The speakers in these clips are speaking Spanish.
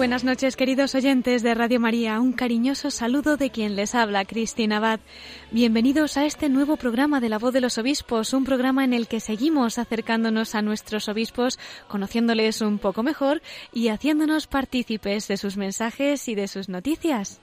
Buenas noches, queridos oyentes de Radio María. Un cariñoso saludo de quien les habla, Cristina Abad. Bienvenidos a este nuevo programa de La Voz de los Obispos, un programa en el que seguimos acercándonos a nuestros obispos, conociéndoles un poco mejor y haciéndonos partícipes de sus mensajes y de sus noticias.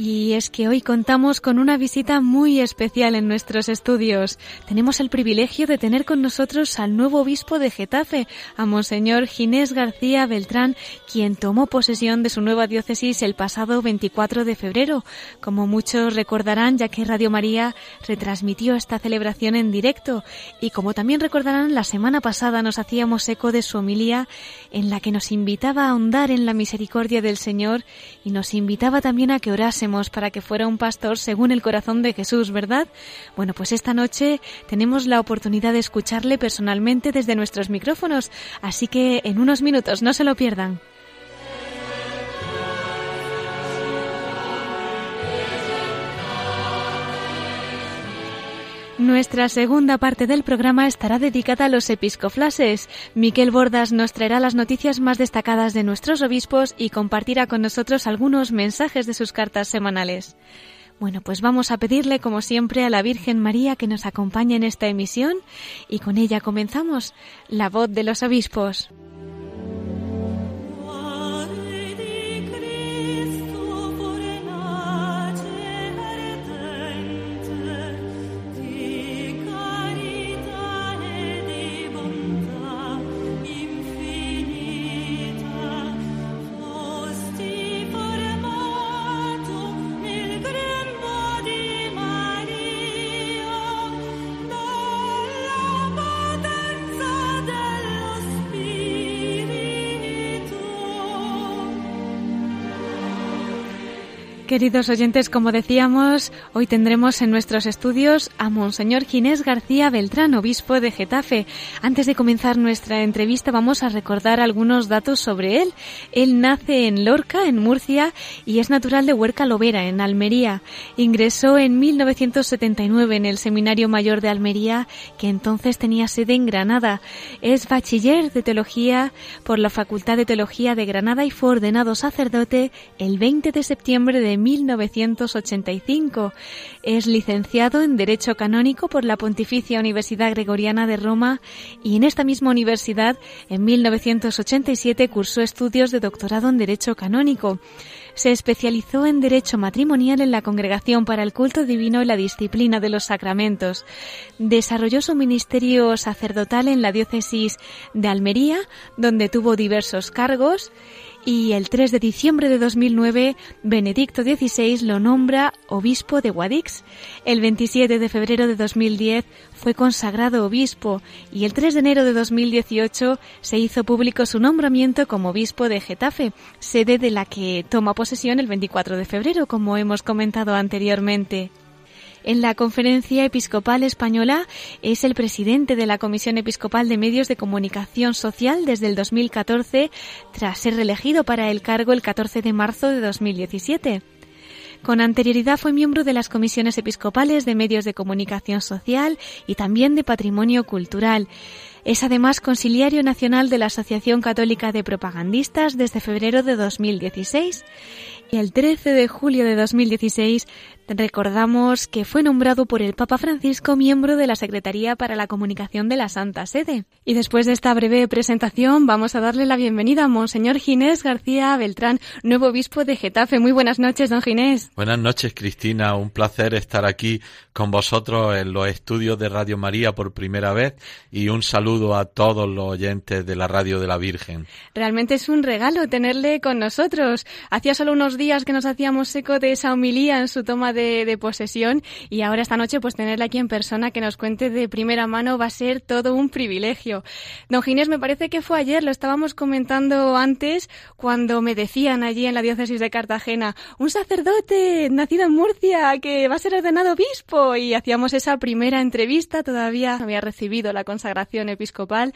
Y es que hoy contamos con una visita muy especial en nuestros estudios. Tenemos el privilegio de tener con nosotros al nuevo obispo de Getafe, a Monseñor Ginés García Beltrán, quien tomó posesión de su nueva diócesis el pasado 24 de febrero. Como muchos recordarán, ya que Radio María retransmitió esta celebración en directo. Y como también recordarán, la semana pasada nos hacíamos eco de su homilía en la que nos invitaba a ahondar en la misericordia del Señor y nos invitaba también a que orásemos para que fuera un pastor según el corazón de Jesús, ¿verdad? Bueno, pues esta noche tenemos la oportunidad de escucharle personalmente desde nuestros micrófonos, así que en unos minutos no se lo pierdan. Nuestra segunda parte del programa estará dedicada a los episcoflases. Miquel Bordas nos traerá las noticias más destacadas de nuestros obispos y compartirá con nosotros algunos mensajes de sus cartas semanales. Bueno, pues vamos a pedirle, como siempre, a la Virgen María que nos acompañe en esta emisión y con ella comenzamos la voz de los obispos. Queridos oyentes, como decíamos, hoy tendremos en nuestros estudios a Monseñor Ginés García Beltrán, obispo de Getafe. Antes de comenzar nuestra entrevista vamos a recordar algunos datos sobre él. Él nace en Lorca, en Murcia, y es natural de Huerca Lovera, en Almería. Ingresó en 1979 en el Seminario Mayor de Almería, que entonces tenía sede en Granada. Es bachiller de teología por la Facultad de Teología de Granada y fue ordenado sacerdote el 20 de septiembre de 1985. Es licenciado en Derecho Canónico por la Pontificia Universidad Gregoriana de Roma y en esta misma universidad, en 1987, cursó estudios de doctorado en Derecho Canónico. Se especializó en Derecho Matrimonial en la Congregación para el Culto Divino y la Disciplina de los Sacramentos. Desarrolló su ministerio sacerdotal en la diócesis de Almería, donde tuvo diversos cargos y el 3 de diciembre de 2009 Benedicto XVI lo nombra obispo de Guadix. El 27 de febrero de 2010 fue consagrado obispo y el 3 de enero de 2018 se hizo público su nombramiento como obispo de Getafe, sede de la que toma posesión el 24 de febrero, como hemos comentado anteriormente. En la Conferencia Episcopal Española es el presidente de la Comisión Episcopal de Medios de Comunicación Social desde el 2014, tras ser reelegido para el cargo el 14 de marzo de 2017. Con anterioridad fue miembro de las comisiones episcopales de medios de comunicación social y también de patrimonio cultural. Es además conciliario nacional de la Asociación Católica de Propagandistas desde febrero de 2016. Y el 13 de julio de 2016 recordamos que fue nombrado por el Papa Francisco miembro de la Secretaría para la Comunicación de la Santa Sede. Y después de esta breve presentación vamos a darle la bienvenida a Monseñor Ginés García Beltrán, nuevo obispo de Getafe. Muy buenas noches, don Ginés. Buenas noches, Cristina. Un placer estar aquí con vosotros en los estudios de Radio María por primera vez y un saludo a todos los oyentes de la Radio de la Virgen. Realmente es un regalo tenerle con nosotros. Hacía solo unos días que nos hacíamos eco de esa homilía en su toma de, posesión y ahora esta noche pues tenerla aquí en persona que nos cuente de primera mano va a ser todo un privilegio. Don Ginés, me parece que fue ayer, lo estábamos comentando antes cuando me decían allí en la diócesis de Cartagena, un sacerdote nacido en Murcia que va a ser ordenado obispo y hacíamos esa primera entrevista, todavía había recibido la consagración episcopal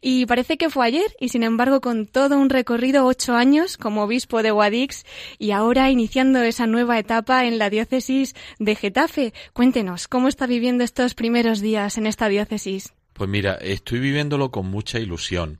y parece que fue ayer y sin embargo con todo un recorrido ocho años como obispo de Guadix y ahora iniciando esa nueva etapa en la diócesis de Getafe. Cuéntenos, ¿cómo está viviendo estos primeros días en esta diócesis? Pues mira, estoy viviéndolo con mucha ilusión.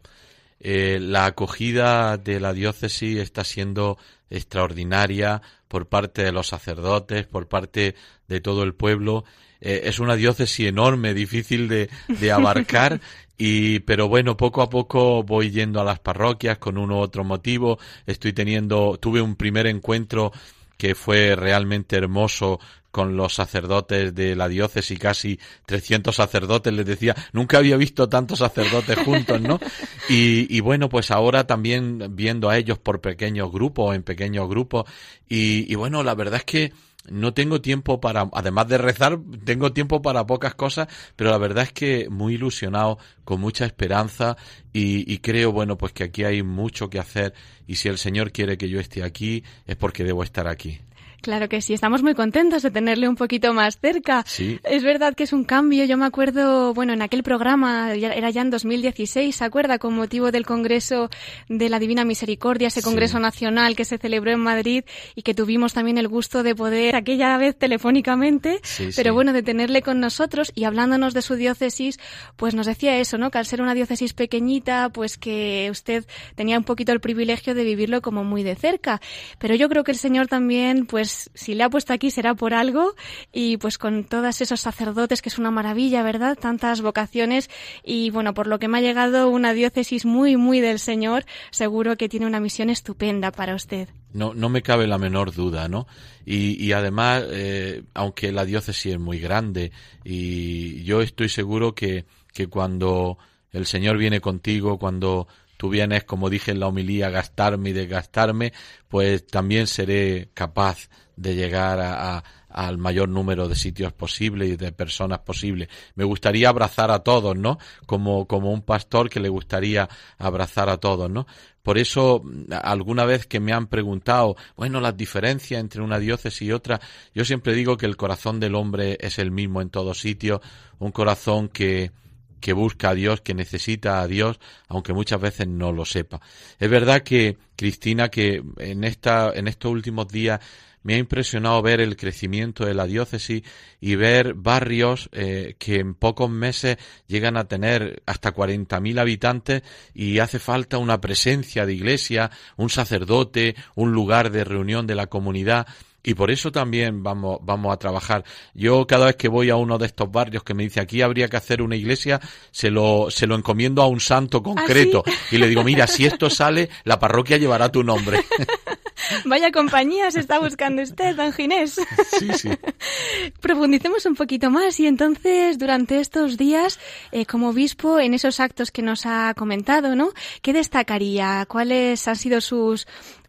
Eh, la acogida de la diócesis está siendo extraordinaria por parte de los sacerdotes, por parte de todo el pueblo. Eh, es una diócesis enorme, difícil de, de abarcar y, pero bueno, poco a poco voy yendo a las parroquias con uno u otro motivo. Estoy teniendo, tuve un primer encuentro que fue realmente hermoso con los sacerdotes de la diócesis, casi 300 sacerdotes, les decía, nunca había visto tantos sacerdotes juntos, ¿no? Y, y bueno, pues ahora también viendo a ellos por pequeños grupos, en pequeños grupos, y, y bueno, la verdad es que no tengo tiempo para, además de rezar, tengo tiempo para pocas cosas, pero la verdad es que muy ilusionado, con mucha esperanza y, y, creo, bueno, pues que aquí hay mucho que hacer y si el Señor quiere que yo esté aquí es porque debo estar aquí. Claro que sí, estamos muy contentos de tenerle un poquito más cerca. Sí. Es verdad que es un cambio. Yo me acuerdo, bueno, en aquel programa, era ya en 2016, ¿se acuerda? Con motivo del Congreso de la Divina Misericordia, ese Congreso Nacional que se celebró en Madrid y que tuvimos también el gusto de poder, aquella vez telefónicamente, sí, pero bueno, de tenerle con nosotros y hablándonos de su diócesis, pues nos decía eso, ¿no? Que al ser una diócesis pequeñita, pues que usted tenía un poquito el privilegio de vivirlo como muy de cerca. Pero yo creo que el Señor también, pues pues, si le ha puesto aquí será por algo y pues con todos esos sacerdotes que es una maravilla, ¿verdad? Tantas vocaciones y bueno, por lo que me ha llegado una diócesis muy, muy del Señor, seguro que tiene una misión estupenda para usted. No, no me cabe la menor duda, ¿no? Y, además, eh, aunque la diócesis es muy grande y yo estoy seguro que, que cuando el Señor viene contigo, cuando tú vienes, como dije en la homilía, gastarme y desgastarme, pues también seré capaz de llegar a, al mayor número de sitios posible y de personas posible. Me gustaría abrazar a todos, ¿no? Como, como un pastor que le gustaría abrazar a todos, ¿no? Por eso, alguna vez que me han preguntado, bueno, las diferencias entre una diócesis y otra, yo siempre digo que el corazón del hombre es el mismo en todos sitios, un corazón que, que busca a Dios, que necesita a Dios, aunque muchas veces no lo sepa. Es verdad que, Cristina, que en, esta, en estos últimos días me ha impresionado ver el crecimiento de la diócesis y ver barrios eh, que en pocos meses llegan a tener hasta 40.000 habitantes y hace falta una presencia de iglesia, un sacerdote, un lugar de reunión de la comunidad y por eso también vamos, vamos a trabajar. Yo cada vez que voy a uno de estos barrios que me dice aquí habría que hacer una iglesia, se lo, se lo encomiendo a un santo concreto ¿Ah, sí? y le digo, mira, si esto sale, la parroquia llevará tu nombre. Vaya compañía se está buscando usted, don Ginés. Sí, sí. Profundicemos un poquito más y entonces durante estos días, eh, como obispo, en esos actos que nos ha comentado, ¿no? ¿Qué destacaría? ¿Cuáles han sido sus,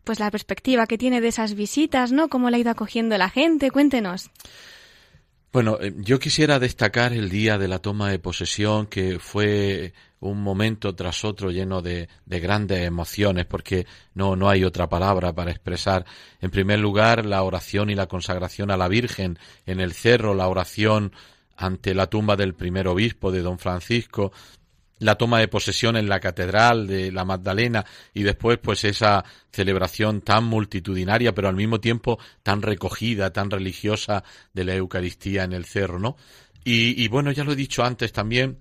pues la perspectiva que tiene de esas visitas, ¿no? ¿Cómo la ha ido acogiendo la gente? Cuéntenos. Bueno, eh, yo quisiera destacar el día de la toma de posesión, que fue un momento tras otro lleno de, de, grandes emociones, porque no, no hay otra palabra para expresar. En primer lugar, la oración y la consagración a la Virgen en el cerro, la oración ante la tumba del primer obispo de don Francisco, la toma de posesión en la catedral de la Magdalena y después pues esa celebración tan multitudinaria pero al mismo tiempo tan recogida, tan religiosa de la Eucaristía en el cerro, ¿no? Y, y bueno, ya lo he dicho antes también,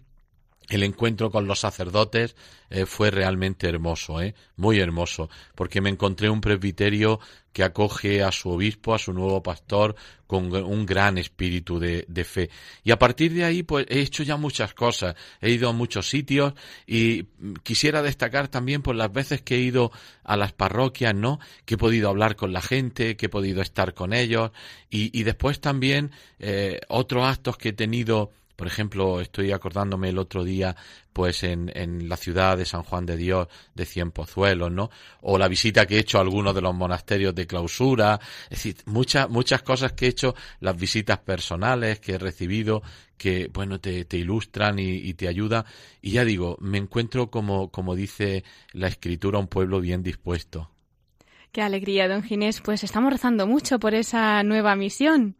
el encuentro con los sacerdotes eh, fue realmente hermoso, ¿eh? muy hermoso, porque me encontré un presbiterio que acoge a su obispo, a su nuevo pastor, con un gran espíritu de, fe. Y a partir de ahí, pues he hecho ya muchas cosas. He ido a muchos sitios y quisiera destacar también por las veces que he ido a las parroquias, ¿no? Que he podido hablar con la gente, que he podido estar con ellos y, y después también eh, otros actos que he tenido Por ejemplo, estoy acordándome el otro día, pues en, en la ciudad de San Juan de Dios de Cien Pozuelos, ¿no? O la visita que he hecho a algunos de los monasterios de clausura. Es decir, muchas, muchas cosas que he hecho, las visitas personales que he recibido, que, bueno, te, ilustran y, y, te ayudan. Y ya digo, me encuentro como, como dice la escritura, un pueblo bien dispuesto. Qué alegría, don Ginés. Pues estamos rezando mucho por esa nueva misión.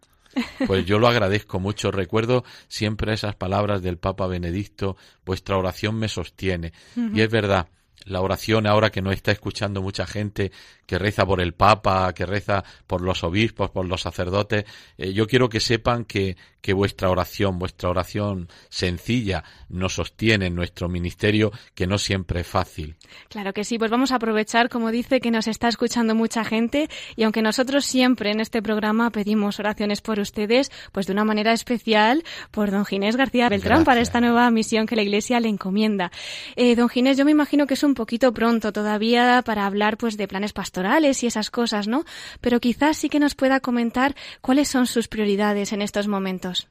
Pues yo lo agradezco mucho. Recuerdo siempre esas palabras del Papa Benedicto, vuestra oración me sostiene. Uh -huh. Y es verdad, la oración ahora que no está escuchando mucha gente que reza por el Papa, que reza por los obispos, por los sacerdotes, eh, yo quiero que sepan que, que vuestra oración, vuestra oración sencilla nos sostiene en nuestro ministerio, que no siempre es fácil. Claro que sí, pues vamos a aprovechar, como dice, que nos está escuchando mucha gente y aunque nosotros siempre en este programa pedimos oraciones por ustedes, pues de una manera especial por don Ginés García Beltrán Gracias. para esta nueva misión que la Iglesia le encomienda. Eh, don Ginés, yo me imagino que es un poquito pronto todavía para hablar pues de planes pastorales y esas cosas, ¿no? Pero quizás sí que nos pueda comentar cuáles son sus prioridades en estos momentos.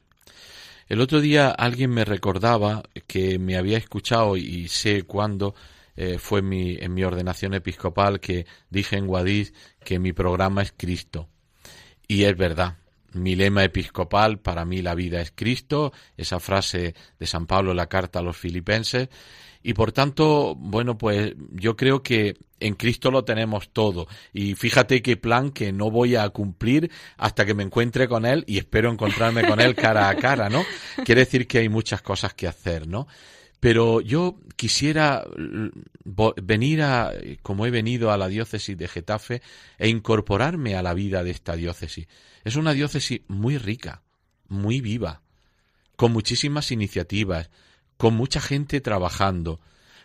El otro día alguien me recordaba que me había escuchado y sé cuándo eh, fue mi, en mi ordenación episcopal que dije en Guadix que mi programa es Cristo. Y es verdad. Mi lema episcopal, para mí la vida es Cristo, esa frase de San Pablo en la carta a los filipenses, y por tanto, bueno, pues yo creo que en Cristo lo tenemos todo. Y fíjate qué plan que no voy a cumplir hasta que me encuentre con Él y espero encontrarme con Él cara a cara, ¿no? Quiere decir que hay muchas cosas que hacer, ¿no? Pero yo quisiera venir a, como he venido a la diócesis de Getafe, e incorporarme a la vida de esta diócesis. Es una diócesis muy rica, muy viva, con muchísimas iniciativas, con mucha gente trabajando.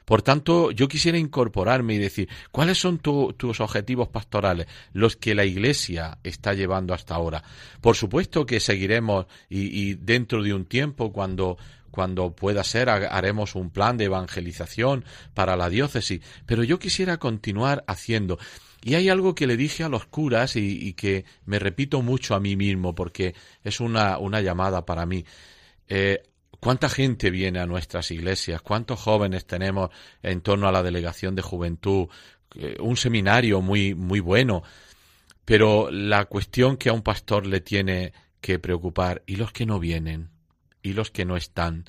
Por tanto, yo quisiera incorporarme y decir, ¿cuáles son tu, tus objetivos pastorales? Los que la Iglesia está llevando hasta ahora. Por supuesto que seguiremos y dentro de un tiempo, cuando cuando pueda ser, haremos un plan de evangelización para la diócesis, pero yo quisiera continuar haciendo. Y hay algo que le dije a los curas y, que me repito mucho a mí mismo, porque es una, una llamada para mí. Eh, ¿Cuánta gente viene a nuestras iglesias? ¿Cuántos jóvenes tenemos en torno a la delegación de juventud? Un seminario muy, muy bueno. Pero la cuestión que a un pastor le tiene que preocupar, ¿y los que no vienen? ¿Y los que no están?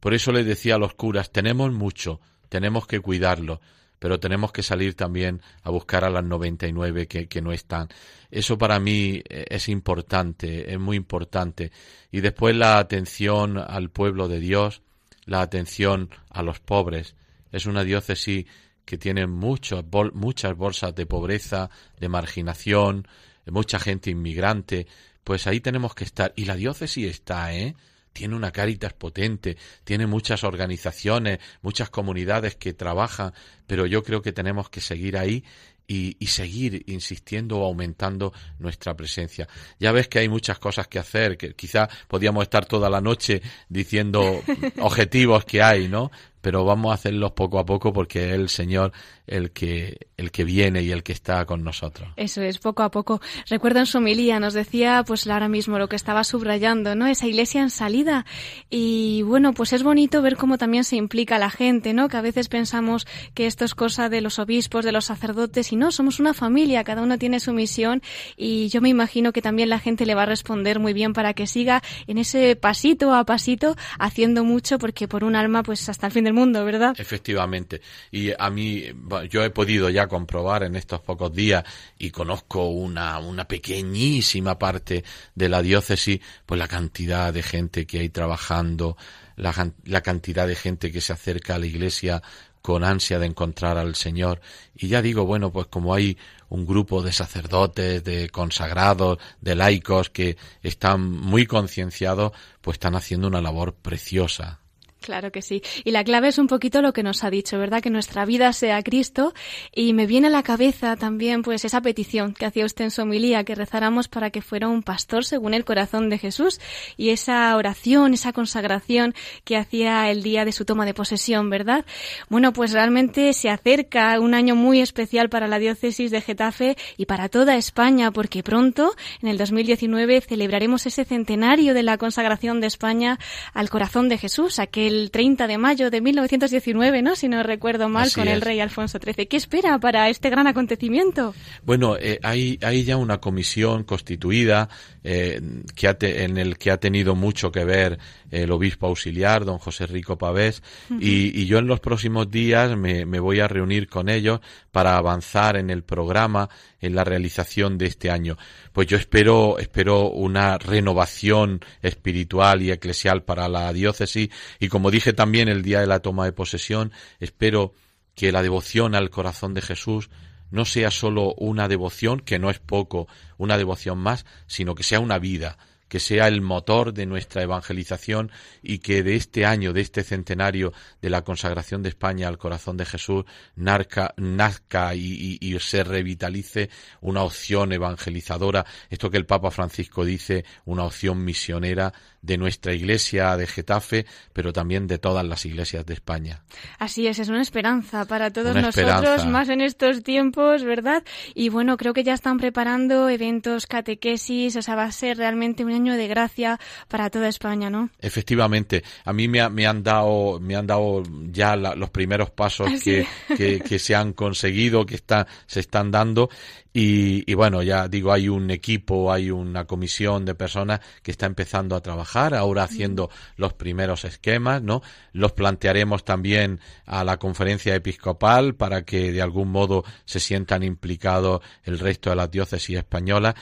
Por eso le decía a los curas, tenemos mucho, tenemos que cuidarlo, pero tenemos que salir también a buscar a las 99 que, que no están. Eso para mí es importante, es muy importante. Y después la atención al pueblo de Dios, la atención a los pobres. Es una diócesis que tiene muchos, bol, muchas bolsas de pobreza, de marginación, mucha gente inmigrante. Pues ahí tenemos que estar. Y la diócesis está, ¿eh? Tiene una Cáritas potente, tiene muchas organizaciones, muchas comunidades que trabajan, pero yo creo que tenemos que seguir ahí y, y, seguir insistiendo o aumentando nuestra presencia. Ya ves que hay muchas cosas que hacer, que quizá podíamos estar toda la noche diciendo objetivos que hay, ¿no? Pero vamos a hacerlos poco a poco porque es el Señor el que, el que viene y el que está con nosotros. Eso es, poco a poco. Recuerdo en su homilía, nos decía, pues ahora mismo lo que estaba subrayando, ¿no? Esa iglesia en salida. Y bueno, pues es bonito ver cómo también se implica la gente, ¿no? Que a veces pensamos que esto es cosa de los obispos, de los sacerdotes, y no, somos una familia, cada uno tiene su misión, y yo me imagino que también la gente le va a responder muy bien para que siga en ese pasito a pasito haciendo mucho, porque por un alma, pues hasta el fin del mundo, ¿verdad? Efectivamente. Y a mí, yo he podido ya comprobar en estos pocos días y conozco una, una pequeñísima parte de la diócesis, pues la cantidad de gente que hay trabajando, la, la cantidad de gente que se acerca a la iglesia con ansia de encontrar al Señor. Y ya digo, bueno, pues como hay un grupo de sacerdotes, de consagrados, de laicos que están muy concienciados, pues están haciendo una labor preciosa. Claro que sí. Y la clave es un poquito lo que nos ha dicho, ¿verdad? Que nuestra vida sea Cristo. Y me viene a la cabeza también, pues, esa petición que hacía usted en su homilía, que rezáramos para que fuera un pastor según el corazón de Jesús. Y esa oración, esa consagración que hacía el día de su toma de posesión, ¿verdad? Bueno, pues realmente se acerca un año muy especial para la diócesis de Getafe y para toda España, porque pronto, en el 2019, celebraremos ese centenario de la consagración de España al corazón de Jesús, aquel el 30 de mayo de 1919, ¿no? Si no recuerdo mal, con el rey Alfonso XIII. ¿Qué espera para este gran acontecimiento? Bueno, eh, hay, hay ya una comisión constituida eh, que en el que ha tenido mucho que ver el obispo auxiliar, don José Rico Pavés, y, yo en los próximos días me, me voy a reunir con ellos para avanzar en el programa, en la realización de este año. Pues yo espero, espero una renovación espiritual y eclesial para la diócesis y como dije también el día de la toma de posesión, espero que la devoción al corazón de Jesús no sea solo una devoción, que no es poco, una devoción más, sino que sea una vida, que sea el motor de nuestra evangelización y que de este año, de este centenario de la consagración de España al corazón de Jesús, nazca, nazca y, y, se revitalice una opción evangelizadora, esto que el Papa Francisco dice, una opción misionera de nuestra iglesia de Getafe, pero también de todas las iglesias de España. Así es, es una esperanza para todos nosotros, más en estos tiempos, ¿verdad? Y bueno, creo que ya están preparando eventos, catequesis, o sea, va a ser realmente un año de gracia para toda España, ¿no? Efectivamente, a mí me, han dado me han dado ya los primeros pasos ah, que, que, se han conseguido, que está, se están dando. Y, bueno, ya digo, hay un equipo, hay una comisión de personas que está empezando a trabajar, ahora haciendo los primeros esquemas, ¿no? Los plantearemos también a la conferencia episcopal para que de algún modo se sientan implicados el resto de las diócesis españolas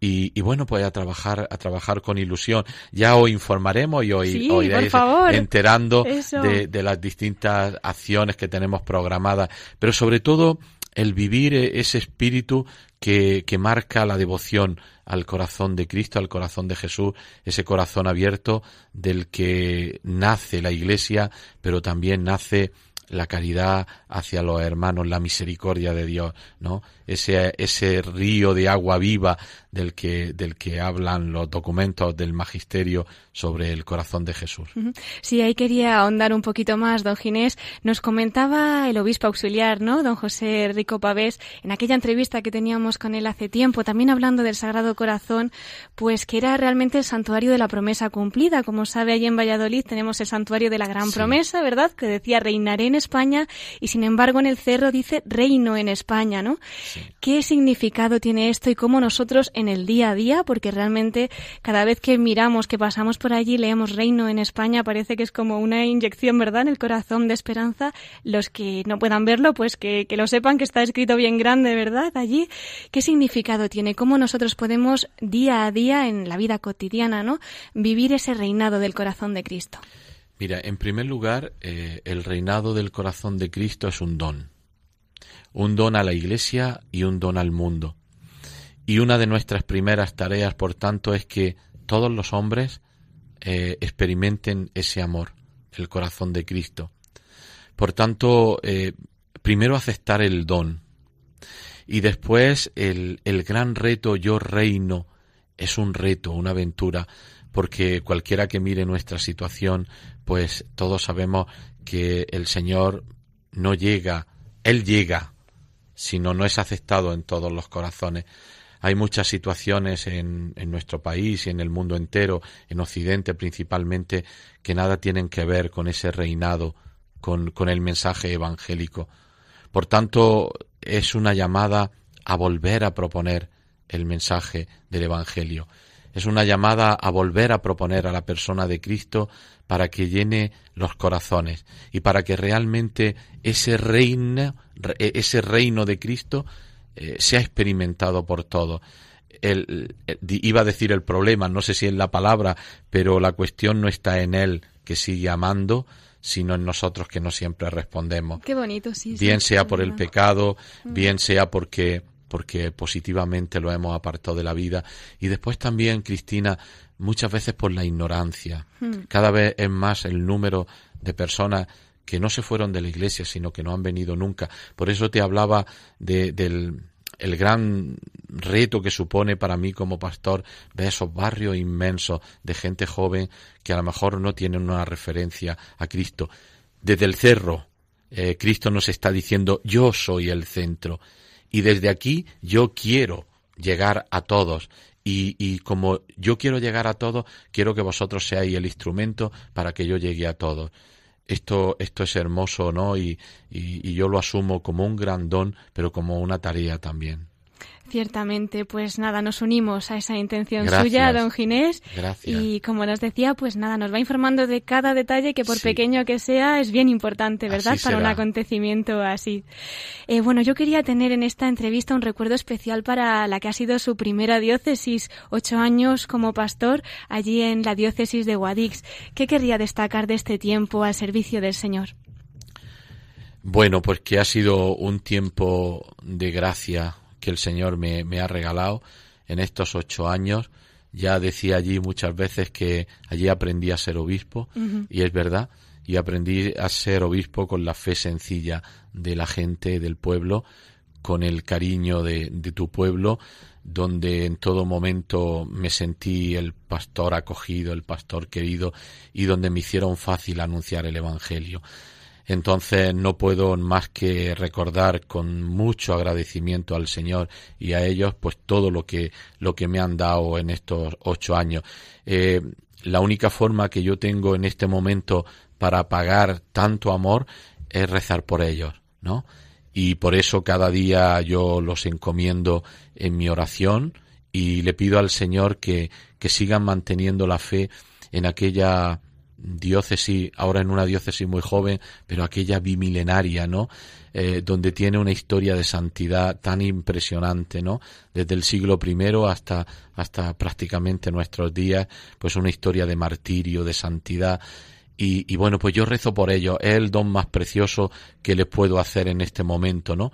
y, bueno, pues a trabajar, a trabajar con ilusión. Ya os informaremos y os, iréis enterando de, de, las distintas acciones que tenemos programadas, pero sobre todo el vivir e-, ese espíritu que, que marca la devoción al corazón de Cristo, al corazón de Jesús, ese corazón abierto del que nace la Iglesia, pero también nace la caridad hacia los hermanos, la misericordia de Dios, ¿no? Ese, ese río de agua viva del que, del que hablan los documentos del magisterio sobre el corazón de Jesús. Sí, ahí quería ahondar un poquito más, don Ginés. Nos comentaba el obispo auxiliar, ¿no? Don José Rico Pavés, en aquella entrevista que teníamos con él hace tiempo, también hablando del Sagrado Corazón, pues que era realmente el santuario de la promesa cumplida. Como sabe, allí en Valladolid tenemos el santuario de la gran promesa, ¿verdad? Que decía reinaré en España y sin embargo en el cerro dice reino en España, ¿no? ¿Qué significado tiene esto y cómo nosotros en el día a día, porque realmente cada vez que miramos, que pasamos por allí, leemos reino en España, parece que es como una inyección, ¿verdad?, en el corazón de esperanza. Los que no puedan verlo, pues que, que lo sepan que está escrito bien grande, ¿verdad?, allí. ¿Qué significado tiene? ¿Cómo nosotros podemos día a día en la vida cotidiana, ¿no?, vivir ese reinado del corazón de Cristo? Mira, en primer lugar, eh, el reinado del corazón de Cristo es un don. Un don a la Iglesia y un don al mundo. Y una de nuestras primeras tareas, por tanto, es que todos los hombres eh, experimenten ese amor, el corazón de Cristo. Por tanto, eh, primero aceptar el don y después el, el gran reto yo reino es un reto, una aventura, porque cualquiera que mire nuestra situación, pues todos sabemos que el Señor no llega, Él llega, sino no es aceptado en todos los corazones. Hay muchas situaciones en, nuestro país y en el mundo entero, en Occidente principalmente, que nada tienen que ver con ese reinado, con el mensaje evangélico. Por tanto, es una llamada a volver a proponer el mensaje del Evangelio. Es una llamada a volver a proponer a la persona de Cristo para que llene los corazones y para que realmente ese reino, ese reino de Cristo eh, se ha experimentado por todo. El, iba a decir el problema, no sé si es la palabra, pero la cuestión no está en él que sigue amando, sino en nosotros que no siempre respondemos. Qué bonito, sí. Bien sea por el pecado, mm. bien sea porque porque positivamente lo hemos apartado de la vida y después también Cristina muchas veces por la ignorancia. Hmm. Cada vez es más el número de personas que no se fueron de la iglesia, sino que no han venido nunca. Por eso te hablaba de, del el gran reto que supone para mí como pastor ver esos barrios inmensos de gente joven que a lo mejor no tienen una referencia a Cristo. Desde el cerro, eh, Cristo nos está diciendo, yo soy el centro. Y desde aquí yo quiero llegar a todos. Y, y, como yo quiero llegar a todos, quiero que vosotros seáis el instrumento para que yo llegue a todos. Esto, esto es hermoso, ¿no? Y, y, y yo lo asumo como un gran don, pero como una tarea también. Ciertamente, pues nada, nos unimos a esa intención suya, don Ginés. Gracias. Y como nos decía, pues nada, nos va informando de cada detalle que por sí. pequeño que sea es bien importante, ¿verdad? Así Para será. un acontecimiento así. Eh, bueno, yo quería tener en esta entrevista un recuerdo especial para la que ha sido su primera diócesis, ocho años como pastor allí en la diócesis de Guadix. ¿Qué querría destacar de este tiempo al servicio del Señor? Bueno, pues que ha sido un tiempo de gracia que el Señor me, me, ha regalado en estos ocho años. Ya decía allí muchas veces que allí aprendí a ser obispo, uh -huh. y es verdad, y aprendí a ser obispo con la fe sencilla de la gente, del pueblo, con el cariño de, de tu pueblo, donde en todo momento me sentí el pastor acogido, el pastor querido, y donde me hicieron fácil anunciar el Evangelio. Entonces no puedo más que recordar con mucho agradecimiento al Señor y a ellos pues todo lo que lo que me han dado en estos ocho años. Eh, la única forma que yo tengo en este momento para pagar tanto amor es rezar por ellos, ¿no? Y por eso cada día yo los encomiendo en mi oración y le pido al Señor que, que sigan manteniendo la fe en aquella diócesis, ahora en una diócesis muy joven, pero aquella bimilenaria, ¿no? Eh, donde tiene una historia de santidad tan impresionante, ¿no? Desde el siglo I hasta, hasta prácticamente nuestros días, pues una historia de martirio, de santidad. Y, bueno, pues yo rezo por ellos. Es el don más precioso que les puedo hacer en este momento, ¿no?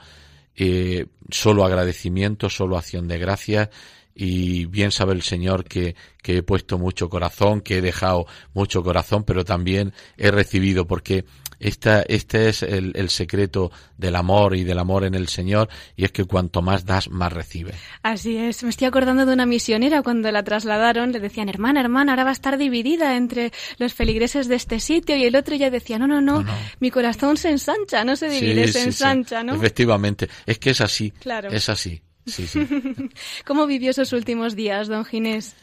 Eh, solo agradecimiento, solo acción de gracias y bien sabe el Señor que, que, he puesto mucho corazón, que he dejado mucho corazón, pero también he recibido, porque esta, este es el, el, secreto del amor y del amor en el Señor, y es que cuanto más das, más recibes. Así es. Me estoy acordando de una misionera cuando la trasladaron, le decían, hermana, hermana, ahora va a estar dividida entre los feligreses de este sitio y el otro, y ella decía, no, no, no, no, no. mi corazón se ensancha, no se divide, sí, se sí, ensancha, sí. ¿no? Efectivamente, es que es así, claro. es así. Sí, sí. ¿Cómo vivió esos últimos días, don Ginés?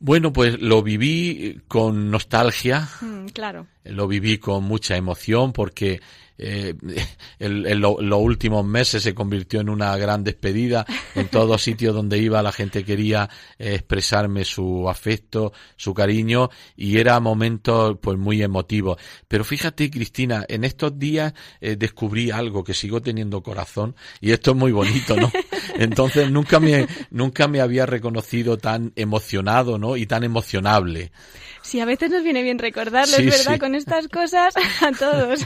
Bueno, pues lo viví con nostalgia. Mm, claro. Lo viví con mucha emoción porque eh, en, en lo, los últimos meses se convirtió en una gran despedida. En todos sitios donde iba la gente quería eh, expresarme su afecto, su cariño y era momentos pues muy emotivos. Pero fíjate Cristina, en estos días eh, descubrí algo que sigo teniendo corazón y esto es muy bonito, ¿no? Entonces nunca me nunca me había reconocido tan emocionado, ¿no? Y tan emocionable. Sí, a veces nos viene bien recordarlo, sí, es verdad, sí. con estas cosas a todos.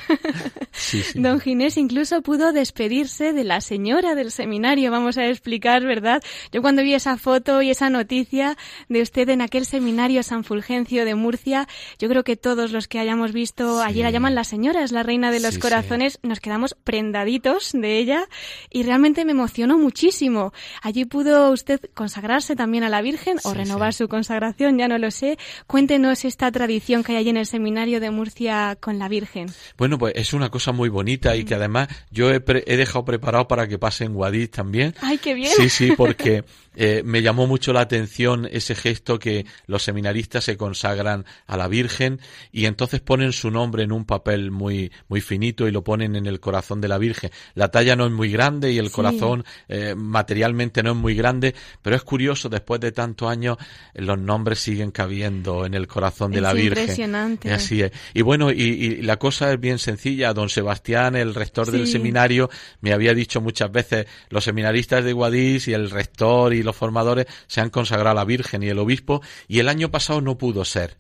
Sí, sí. Don Ginés incluso pudo despedirse de la señora del seminario, vamos a explicar, ¿verdad? Yo cuando vi esa foto y esa noticia de usted en aquel seminario San Fulgencio de Murcia, yo creo que todos los que hayamos visto, Sí. allí la llaman la señora, es la reina de los corazones, nos quedamos prendaditos de ella y realmente me emocionó muchísimo. Allí pudo usted consagrarse también a la Virgen o renovar su consagración, ya no lo sé. Cuéntenos esta tradición que hay allí en el seminario de Murcia con la Virgen. Bueno, pues es una cosa muy bonita y que además yo he, pre- he dejado preparado para que pase en Guadix también. ¡Ay, qué bien! Sí, sí, porque eh, me llamó mucho la atención ese gesto que los seminaristas se consagran a la Virgen y entonces ponen su nombre en un papel muy muy finito y lo ponen en el corazón de la Virgen. La talla no es muy grande y el Sí. corazón eh, materialmente no es muy grande, pero es curioso, después de tantos años los nombres siguen cabiendo en el corazón de Es la Virgen. impresionante. Así es. Y bueno, y, y la cosa es bien sencilla. Don Sebastián, el rector del seminario, me había dicho muchas veces, los seminaristas de Guadix y el rector y los formadores se han consagrado a la Virgen y el obispo, y el año pasado no pudo ser.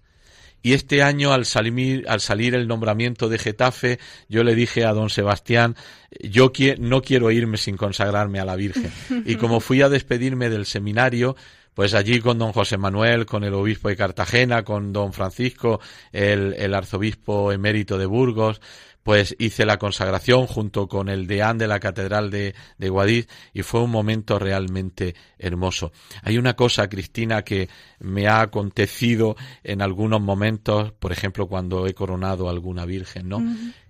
Y este año, al salir, al salir el nombramiento de Getafe, yo le dije a don Sebastián, yo qui- no quiero irme sin consagrarme a la Virgen. Y como fui a despedirme del seminario, Pues allí con don José Manuel, con el obispo de Cartagena, con don Francisco, el, el arzobispo emérito de Burgos, pues hice la consagración junto con el deán de la Catedral de, de Guadix y fue un momento realmente hermoso. Hay una cosa, Cristina, que me ha acontecido en algunos momentos, por ejemplo, cuando he coronado a alguna virgen, ¿no?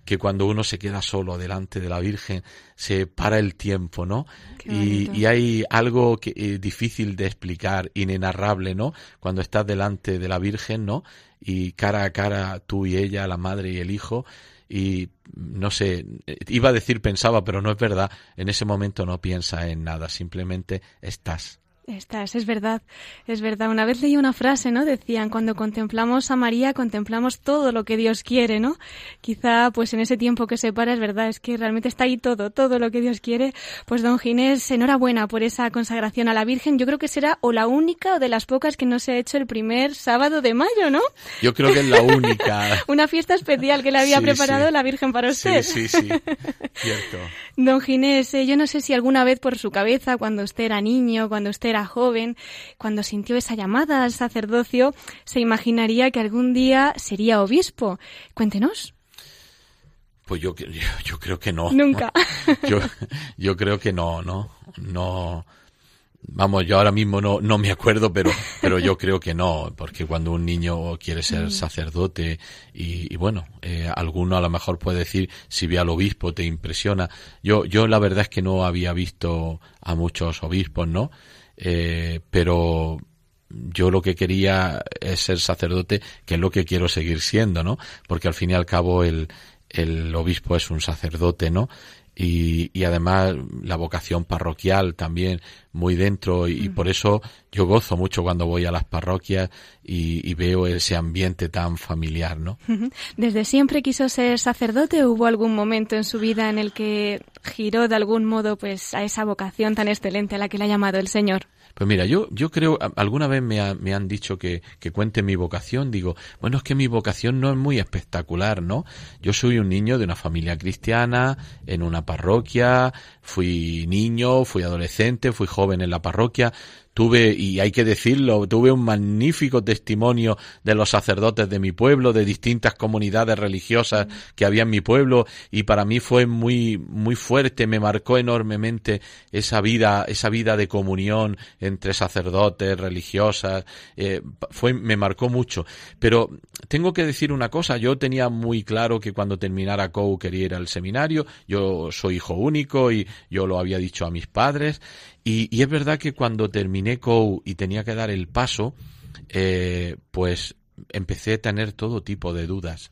Que cuando uno se queda solo delante de la Virgen, se para el tiempo, ¿no? Y, y, hay algo que, eh, difícil de explicar, inenarrable, ¿no? Cuando estás delante de la Virgen, ¿no? Y cara a cara tú y ella, la madre y el hijo, y no sé, iba a decir pensaba, pero no es verdad, en ese momento no piensa en nada, simplemente estás. Estás, es verdad, es verdad. Una vez leí una frase, ¿no? Decían, cuando contemplamos a María, contemplamos todo lo que Dios quiere, ¿no? Quizá, pues en ese tiempo que se para, es verdad, es que realmente está ahí todo, todo lo que Dios quiere. Pues don Ginés, enhorabuena por esa consagración a la Virgen. Yo creo que será o la única o de las pocas que no se ha hecho el primer sábado de mayo, ¿no? Yo creo que es la única. una fiesta especial que le había preparado la Virgen para usted. Sí, sí, sí, cierto. Don Ginés, eh, yo no sé si alguna vez por su cabeza, cuando usted era niño, cuando usted era joven, cuando sintió esa llamada al sacerdocio, se imaginaría que algún día sería obispo. Cuéntenos. Pues yo, yo, yo creo que no. Nunca. Yo, yo creo que no, no, no. Vamos, yo ahora mismo no, no me acuerdo, pero, pero yo creo que no, porque cuando un niño quiere ser sacerdote y, y bueno, eh, alguno a lo mejor puede decir si ve al obispo te impresiona. Yo, yo la verdad es que no había visto a muchos obispos, ¿no? Eh, pero yo lo que quería es ser sacerdote, que es lo que quiero seguir siendo, ¿no? Porque al fin y al cabo el, el obispo es un sacerdote, ¿no? Y, y, además la vocación parroquial también muy dentro y, y, por eso yo gozo mucho cuando voy a las parroquias y, y, veo ese ambiente tan familiar, ¿no? ¿Desde siempre quiso ser sacerdote o hubo algún momento en su vida en el que giró de algún modo pues a esa vocación tan excelente a la que le ha llamado el Señor? Pues mira, yo, yo creo, alguna vez me, ha, me han dicho que, que, cuente mi vocación, digo, bueno, es que mi vocación no es muy espectacular, ¿no? Yo soy un niño de una familia cristiana, en una parroquia, fui niño, fui adolescente, fui joven en la parroquia, tuve, y hay que decirlo, tuve un magnífico testimonio de los sacerdotes de mi pueblo, de distintas comunidades religiosas que había en mi pueblo, y para mí fue muy, muy fuerte, me marcó enormemente esa vida, esa vida de comunión entre sacerdotes, religiosas, eh, fue, me marcó mucho. Pero tengo que decir una cosa, yo tenía muy claro que cuando terminara COU quería ir al seminario, yo soy hijo único y yo lo había dicho a mis padres, y, y, es verdad que cuando terminé COU y tenía que dar el paso, eh, pues empecé a tener todo tipo de dudas.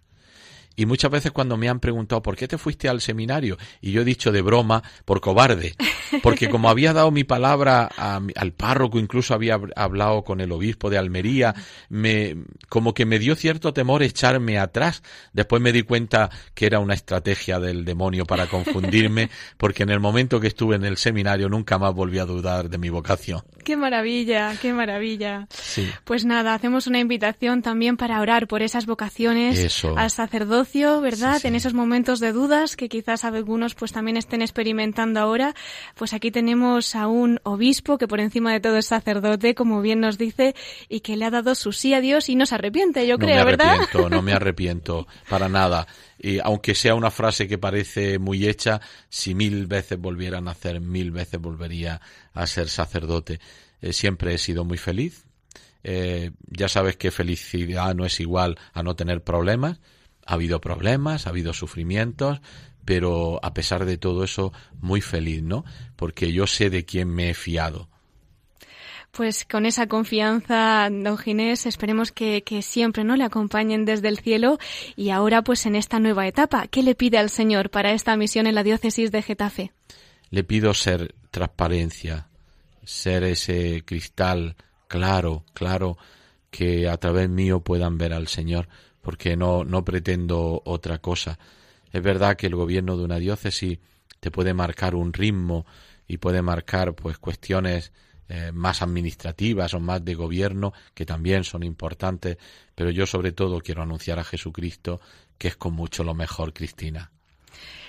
Y muchas veces cuando me han preguntado por qué te fuiste al seminario, y yo he dicho de broma, por cobarde, porque como había dado mi palabra a, al párroco, incluso había hablado con el obispo de Almería, me, como que me dio cierto temor echarme atrás. Después me di cuenta que era una estrategia del demonio para confundirme, porque en el momento que estuve en el seminario nunca más volví a dudar de mi vocación. Qué maravilla, qué maravilla. Sí. Pues nada, hacemos una invitación también para orar por esas vocaciones Eso. al ¿verdad? Sí, sí. En esos momentos de dudas que quizás algunos pues también estén experimentando ahora, pues aquí tenemos a un obispo que por encima de todo es sacerdote, como bien nos dice, y que le ha dado su sí a Dios y no se arrepiente, yo no creo, me ¿verdad? arrepiento, No me arrepiento, para nada. Y aunque sea una frase que parece muy hecha, si mil veces volviera a nacer, mil veces volvería a ser sacerdote. Eh, siempre he sido muy feliz. Eh, ya sabes que felicidad no es igual a no tener problemas. Ha habido problemas, ha habido sufrimientos, pero a pesar de todo eso, muy feliz, ¿no? Porque yo sé de quién me he fiado. Pues con esa confianza, don Ginés, esperemos que, que, siempre no le acompañen desde el cielo y ahora pues en esta nueva etapa, ¿qué le pide al Señor para esta misión en la diócesis de Getafe? Le pido ser transparencia, ser ese cristal claro, claro, que a través mío puedan ver al Señor, porque no, no pretendo otra cosa. Es verdad que el gobierno de una diócesis te puede marcar un ritmo y puede marcar pues cuestiones eh, más administrativas o más de gobierno, que también son importantes, pero yo sobre todo quiero anunciar a Jesucristo, que es con mucho lo mejor, Cristina.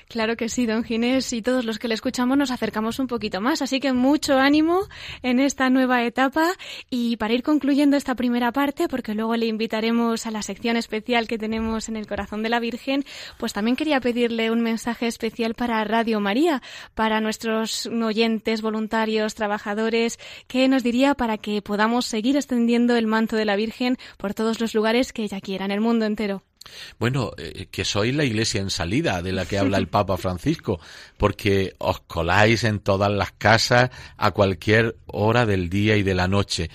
Claro que sí, don Ginés, y todos los que le escuchamos nos acercamos un poquito más, así que mucho ánimo en esta nueva etapa y para ir concluyendo esta primera parte, porque luego le invitaremos a la sección especial que tenemos en el corazón de la Virgen, pues también quería pedirle un mensaje especial para Radio María, para nuestros oyentes, voluntarios, trabajadores, ¿qué nos diría para que podamos seguir extendiendo el manto de la Virgen por todos los lugares que ella quiera en el mundo entero? Bueno, eh, que sois la iglesia en salida de la que habla el Papa Francisco, porque os coláis en todas las casas a cualquier hora del día y de la noche.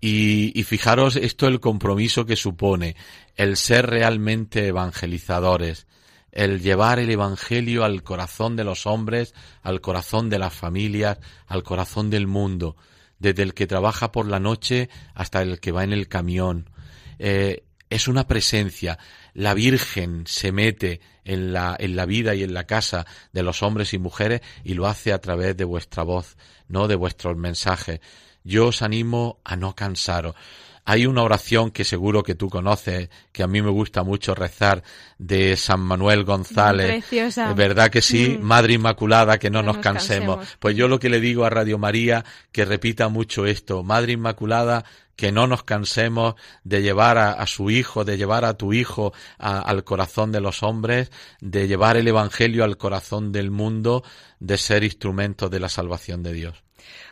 Y, y fijaros esto el compromiso que supone, el ser realmente evangelizadores, el llevar el Evangelio al corazón de los hombres, al corazón de las familias, al corazón del mundo, desde el que trabaja por la noche hasta el que va en el camión. Eh, es una presencia. La Virgen se mete en la, en la vida y en la casa de los hombres y mujeres y lo hace a través de vuestra voz, no de vuestros mensajes. Yo os animo a no cansaros. Hay una oración que seguro que tú conoces, que a mí me gusta mucho rezar, de San Manuel González. Preciosa. ¿Verdad que sí? Mm. Madre Inmaculada, que no nos nos cansemos. cansemos. Pues yo lo que le digo a Radio María, que repita mucho esto. Madre Inmaculada, que no nos cansemos de llevar a, a su hijo, de llevar a tu hijo a- al corazón de los hombres, de llevar el Evangelio al corazón del mundo, de ser instrumentos de la salvación de Dios.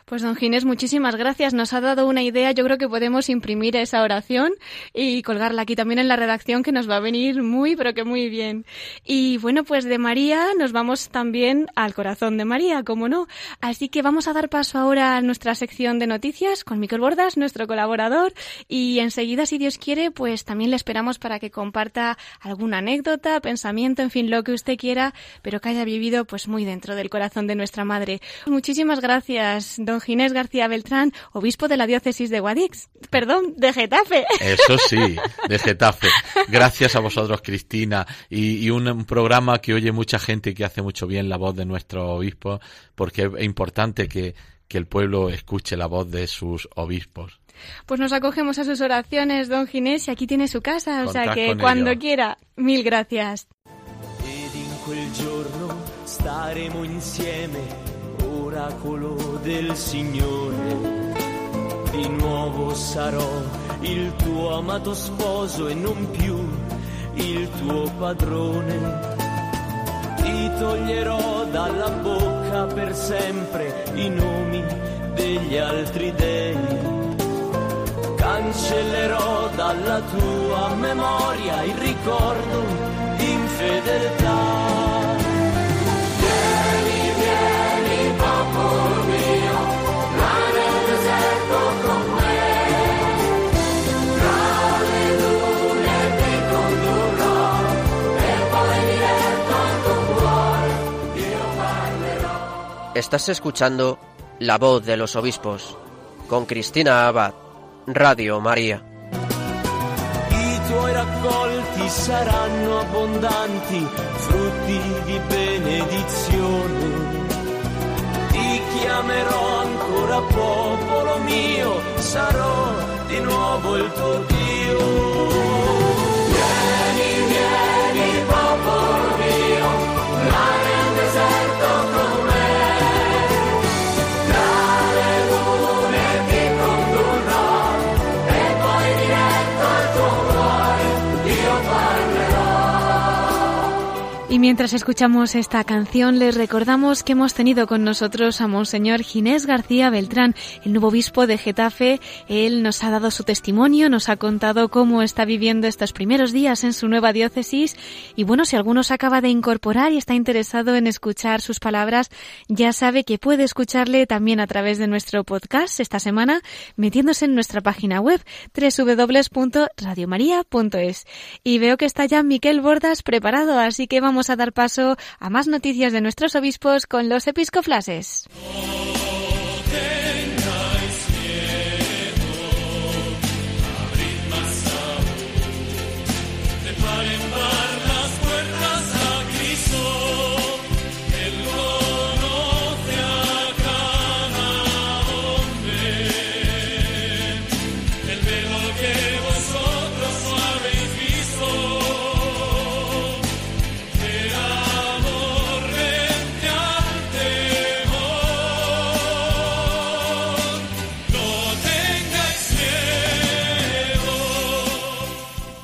Pues don Ginés, muchísimas gracias. Nos ha dado una idea. Yo creo que podemos imprimir esa oración y colgarla aquí también en la redacción que nos va a venir muy, pero que muy bien. Y bueno, pues de María nos vamos también al corazón de María, como no. Así que vamos a dar paso ahora a nuestra sección de noticias con Miquel Bordas, nuestro colaborador. Y enseguida, si Dios quiere, pues también le esperamos para que comparta alguna anécdota, pensamiento, en fin, lo que usted quiera, pero que haya vivido pues muy dentro del corazón de nuestra madre. Muchísimas gracias, don Ginés García Beltrán, obispo de la diócesis de Guadix, perdón, de Getafe. Eso sí, de Getafe. Gracias a vosotros, Cristina, y, y un, un programa que oye mucha gente y que hace mucho bien la voz de nuestro obispo, porque es importante que, que el pueblo escuche la voz de sus obispos. Pues nos acogemos a sus oraciones, don Ginés, y aquí tiene su casa, o sea que cuando ello. quiera, mil gracias. Ed in quel giorno staremo insieme, oracolo del Signore. Di nuovo sarò il tuo amato sposo e non più il tuo padrone. Ti toglierò dalla bocca per sempre i nomi degli altri dei. Cancellerò dalla tua memoria il ricordo di infedeltà. Estás escuchando La voz de los obispos con Cristina Abad, Radio María. I tuoi raccolti saranno abbondanti, frutti di benedizione. Ti chiamerò ancora popolo mio, sarò di nuovo il tuo Dio. Mientras escuchamos esta canción, les recordamos que hemos tenido con nosotros a Monseñor Ginés García Beltrán, el nuevo obispo de Getafe. Él nos ha dado su testimonio, nos ha contado cómo está viviendo estos primeros días en su nueva diócesis. Y bueno, si alguno se acaba de incorporar y está interesado en escuchar sus palabras, ya sabe que puede escucharle también a través de nuestro podcast esta semana, metiéndose en nuestra página web www.radiomaria.es. Y veo que está ya Miquel Bordas preparado, así que vamos a dar paso a más noticias de nuestros obispos con los episcoflases.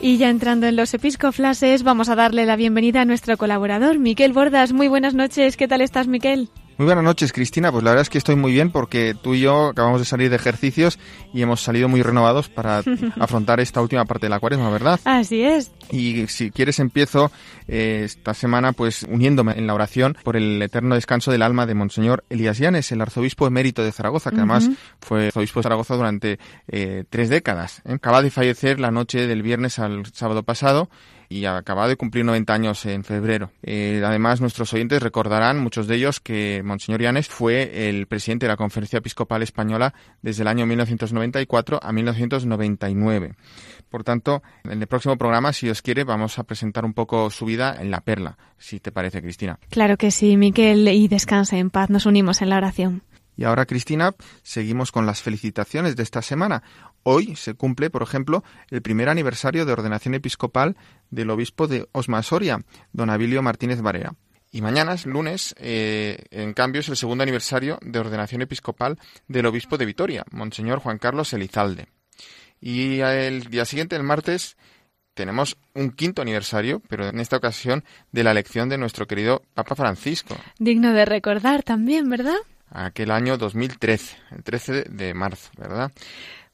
Y ya entrando en los episcoflases, vamos a darle la bienvenida a nuestro colaborador, Miquel Bordas. Muy buenas noches, ¿qué tal estás, Miquel? Muy buenas noches, Cristina. Pues la verdad es que estoy muy bien porque tú y yo acabamos de salir de ejercicios y hemos salido muy renovados para afrontar esta última parte de la cuaresma, ¿verdad? Así es. Y si quieres empiezo eh, esta semana pues uniéndome en la oración por el eterno descanso del alma de Monseñor Elías Llanes, el arzobispo emérito de Zaragoza, que además fue arzobispo de Zaragoza durante eh, tres décadas. ¿eh? Acaba de fallecer la noche del viernes al sábado pasado y acaba de cumplir 90 años en febrero. Eh, además, nuestros oyentes recordarán, muchos de ellos, que Monseñor Llanes fue el presidente de la Conferencia Episcopal Española desde el año 1994 a 1999. Por tanto, en el próximo programa, si os quiere, vamos a presentar un poco su vida en la perla, si te parece, Cristina. Claro que sí, Miquel, y descanse en paz. Nos unimos en la oración. Y ahora, Cristina, seguimos con las felicitaciones de esta semana. Hoy se cumple, por ejemplo, el primer aniversario de ordenación episcopal del obispo de Osma Soria, don Abilio Martínez Barea. Y mañana, es lunes, eh, en cambio, es el segundo aniversario de ordenación episcopal del obispo de Vitoria, Monseñor Juan Carlos Elizalde. Y el día siguiente, el martes, tenemos un quinto aniversario, pero en esta ocasión de la elección de nuestro querido Papa Francisco. Digno de recordar también, ¿verdad? Aquel año 2013, el 13 de marzo, ¿verdad?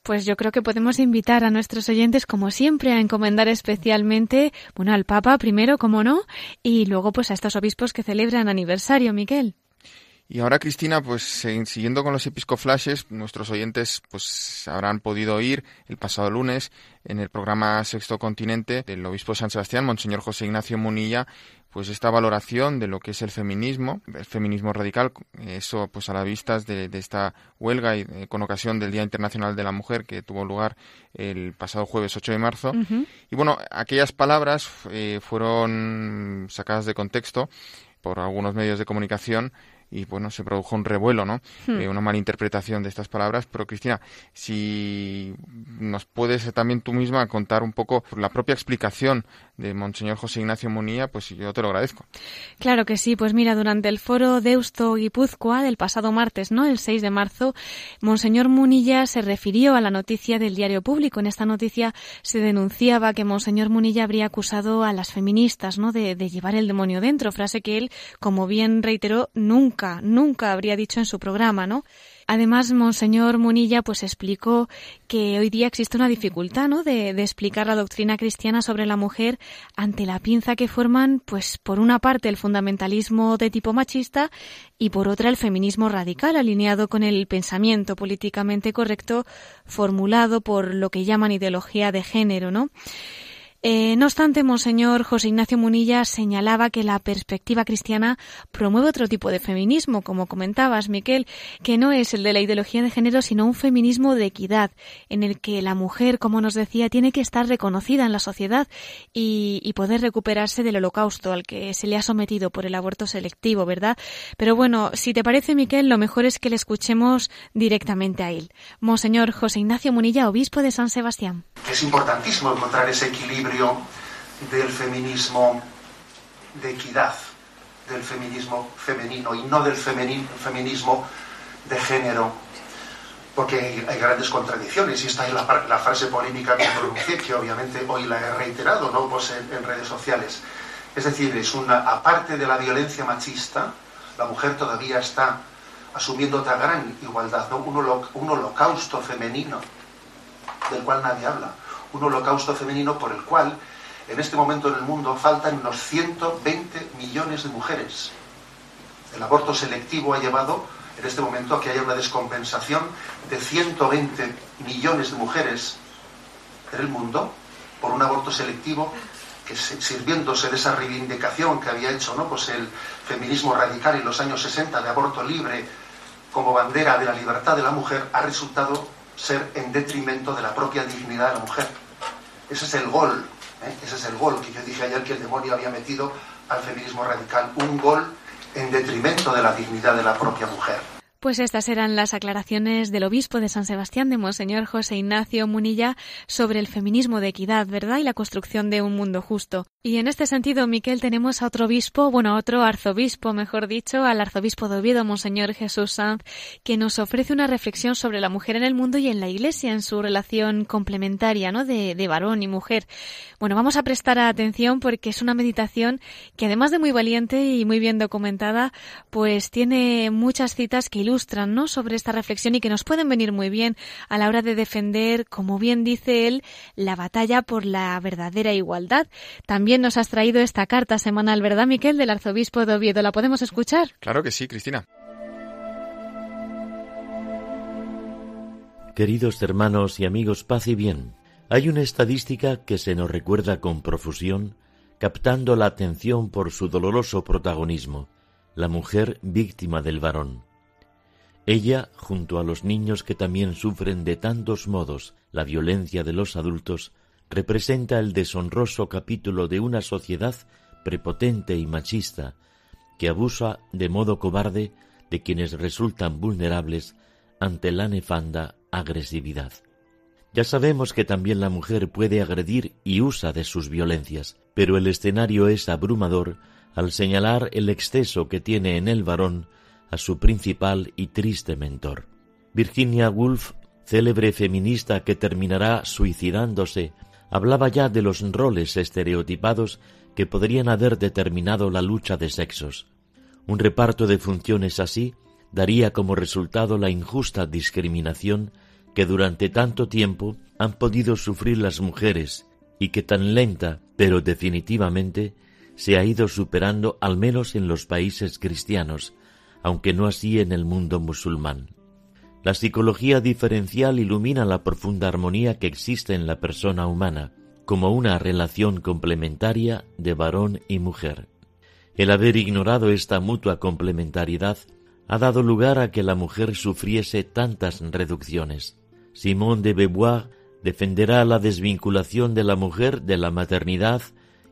Pues yo creo que podemos invitar a nuestros oyentes, como siempre, a encomendar especialmente, bueno, al Papa primero, como no, y luego pues a estos obispos que celebran aniversario, Miquel. Y ahora, Cristina, pues siguiendo con los episcoflashes, nuestros oyentes pues habrán podido oír el pasado lunes en el programa Sexto Continente del obispo San Sebastián, Monseñor José Ignacio Munilla, pues esta valoración de lo que es el feminismo, el feminismo radical, eso pues a la vista de, de esta huelga y eh, con ocasión del Día Internacional de la Mujer que tuvo lugar el pasado jueves 8 de marzo. Uh -huh. Y bueno, aquellas palabras eh, fueron sacadas de contexto por algunos medios de comunicación y bueno, se produjo un revuelo, ¿no? Hmm. Eh, una mala interpretación de estas palabras. Pero Cristina, si nos puedes también tú misma contar un poco la propia explicación de Monseñor José Ignacio Munilla, pues yo te lo agradezco. Claro que sí, pues mira, durante el foro Deusto Guipúzcoa del pasado martes, ¿no? El 6 de marzo, Monseñor Munilla se refirió a la noticia del diario público. En esta noticia se denunciaba que Monseñor Munilla habría acusado a las feministas, ¿no? De, de llevar el demonio dentro, frase que él, como bien reiteró, nunca, nunca habría dicho en su programa, ¿no? Además, Monseñor Munilla pues explicó que hoy día existe una dificultad, ¿no? De, de, explicar la doctrina cristiana sobre la mujer ante la pinza que forman, pues, por una parte el fundamentalismo de tipo machista y por otra el feminismo radical alineado con el pensamiento políticamente correcto formulado por lo que llaman ideología de género, ¿no? Eh, no obstante, Monseñor José Ignacio Munilla señalaba que la perspectiva cristiana promueve otro tipo de feminismo, como comentabas, Miquel, que no es el de la ideología de género, sino un feminismo de equidad, en el que la mujer, como nos decía, tiene que estar reconocida en la sociedad y, y poder recuperarse del holocausto al que se le ha sometido por el aborto selectivo, ¿verdad? Pero bueno, si te parece, Miquel, lo mejor es que le escuchemos directamente a él. Monseñor José Ignacio Munilla, obispo de San Sebastián. Es importantísimo encontrar ese equilibrio del feminismo de equidad, del feminismo femenino y no del feminismo de género, porque hay grandes contradicciones y esta es la, frase polémica que pronuncié, que obviamente hoy la he reiterado ¿no? pues en, redes sociales. Es decir, es una, aparte de la violencia machista, la mujer todavía está asumiendo otra gran igualdad, ¿no? un holocausto femenino del cual nadie habla un holocausto femenino por el cual en este momento en el mundo faltan unos 120 millones de mujeres. El aborto selectivo ha llevado en este momento a que haya una descompensación de 120 millones de mujeres en el mundo por un aborto selectivo que sirviéndose de esa reivindicación que había hecho ¿no? pues el feminismo radical en los años 60 de aborto libre como bandera de la libertad de la mujer ha resultado ser en detrimento de la propia dignidad de la mujer. Ese es el gol, ¿eh? ese es el gol que yo dije ayer que el demonio había metido al feminismo radical, un gol en detrimento de la dignidad de la propia mujer. Pues estas eran las aclaraciones del obispo de San Sebastián, de Monseñor José Ignacio Munilla, sobre el feminismo de equidad, ¿verdad? Y la construcción de un mundo justo. Y en este sentido, Miquel, tenemos a otro obispo, bueno, a otro arzobispo, mejor dicho, al arzobispo de Oviedo, Monseñor Jesús Sanz, que nos ofrece una reflexión sobre la mujer en el mundo y en la Iglesia, en su relación complementaria, ¿no? De, de varón y mujer. Bueno, vamos a prestar atención porque es una meditación que además de muy valiente y muy bien documentada, pues tiene muchas citas que ilustran, ¿no? Sobre esta reflexión y que nos pueden venir muy bien a la hora de defender, como bien dice él, la batalla por la verdadera igualdad. También nos has traído esta carta semanal, ¿verdad, Miquel, del arzobispo de Oviedo? ¿La podemos escuchar? Claro que sí, Cristina. Queridos hermanos y amigos, paz y bien. Hay una estadística que se nos recuerda con profusión, captando la atención por su doloroso protagonismo, la mujer víctima del varón. Ella, junto a los niños que también sufren de tantos modos la violencia de los adultos, representa el deshonroso capítulo de una sociedad prepotente y machista que abusa de modo cobarde de quienes resultan vulnerables ante la nefanda agresividad. Ya sabemos que también la mujer puede agredir y usa de sus violencias, pero el escenario es abrumador al señalar el exceso que tiene en el varón a su principal y triste mentor. Virginia Woolf, célebre feminista que terminará suicidándose hablaba ya de los roles estereotipados que podrían haber determinado la lucha de sexos. Un reparto de funciones así daría como resultado la injusta discriminación que durante tanto tiempo han podido sufrir las mujeres y que tan lenta pero definitivamente se ha ido superando al menos en los países cristianos, aunque no así en el mundo musulmán. La psicología diferencial ilumina la profunda armonía que existe en la persona humana, como una relación complementaria de varón y mujer. El haber ignorado esta mutua complementariedad ha dado lugar a que la mujer sufriese tantas reducciones. Simón de Beauvoir defenderá la desvinculación de la mujer de la maternidad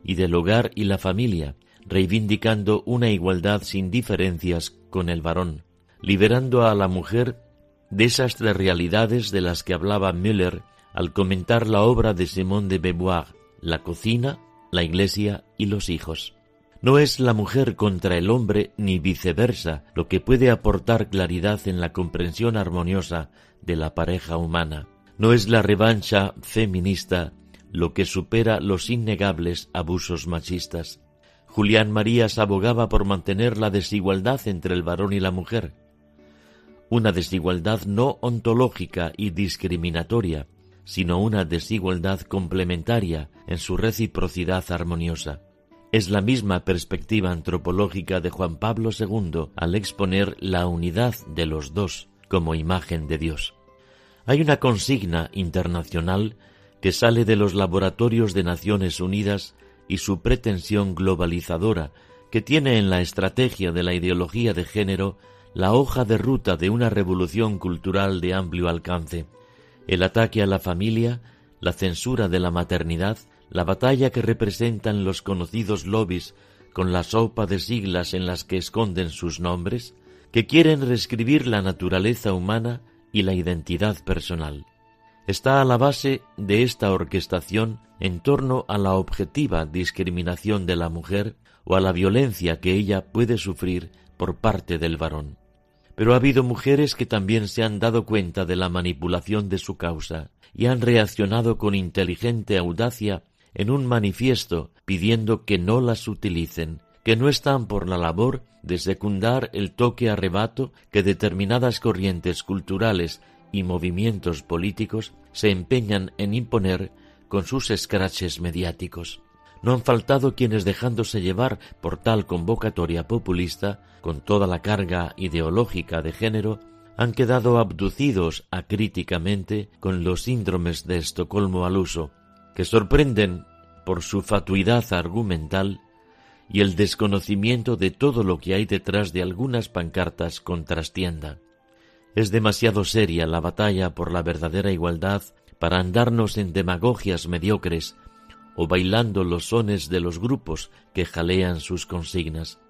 y del hogar y la familia, reivindicando una igualdad sin diferencias con el varón, liberando a la mujer de esas tres realidades de las que hablaba Müller al comentar la obra de Simón de Beauvoir, la cocina, la iglesia y los hijos. No es la mujer contra el hombre ni viceversa lo que puede aportar claridad en la comprensión armoniosa de la pareja humana. No es la revancha feminista lo que supera los innegables abusos machistas. Julián Marías abogaba por mantener la desigualdad entre el varón y la mujer, una desigualdad no ontológica y discriminatoria, sino una desigualdad complementaria en su reciprocidad armoniosa. Es la misma perspectiva antropológica de Juan Pablo II al exponer la unidad de los dos como imagen de Dios. Hay una consigna internacional que sale de los laboratorios de Naciones Unidas y su pretensión globalizadora que tiene en la estrategia de la ideología de género la hoja de ruta de una revolución cultural de amplio alcance, el ataque a la familia, la censura de la maternidad, la batalla que representan los conocidos lobbies con la sopa de siglas en las que esconden sus nombres, que quieren reescribir la naturaleza humana y la identidad personal. Está a la base de esta orquestación en torno a la objetiva discriminación de la mujer o a la violencia que ella puede sufrir por parte del varón. Pero ha habido mujeres que también se han dado cuenta de la manipulación de su causa y han reaccionado con inteligente audacia en un manifiesto pidiendo que no las utilicen, que no están por la labor de secundar el toque arrebato que determinadas corrientes culturales y movimientos políticos se empeñan en imponer con sus escraches mediáticos. No han faltado quienes dejándose llevar por tal convocatoria populista, con toda la carga ideológica de género, han quedado abducidos acríticamente con los síndromes de Estocolmo al uso, que sorprenden por su fatuidad argumental y el desconocimiento de todo lo que hay detrás de algunas pancartas con trastienda. Es demasiado seria la batalla por la verdadera igualdad para andarnos en demagogias mediocres o bailando los sones de los grupos que jalean sus consignas.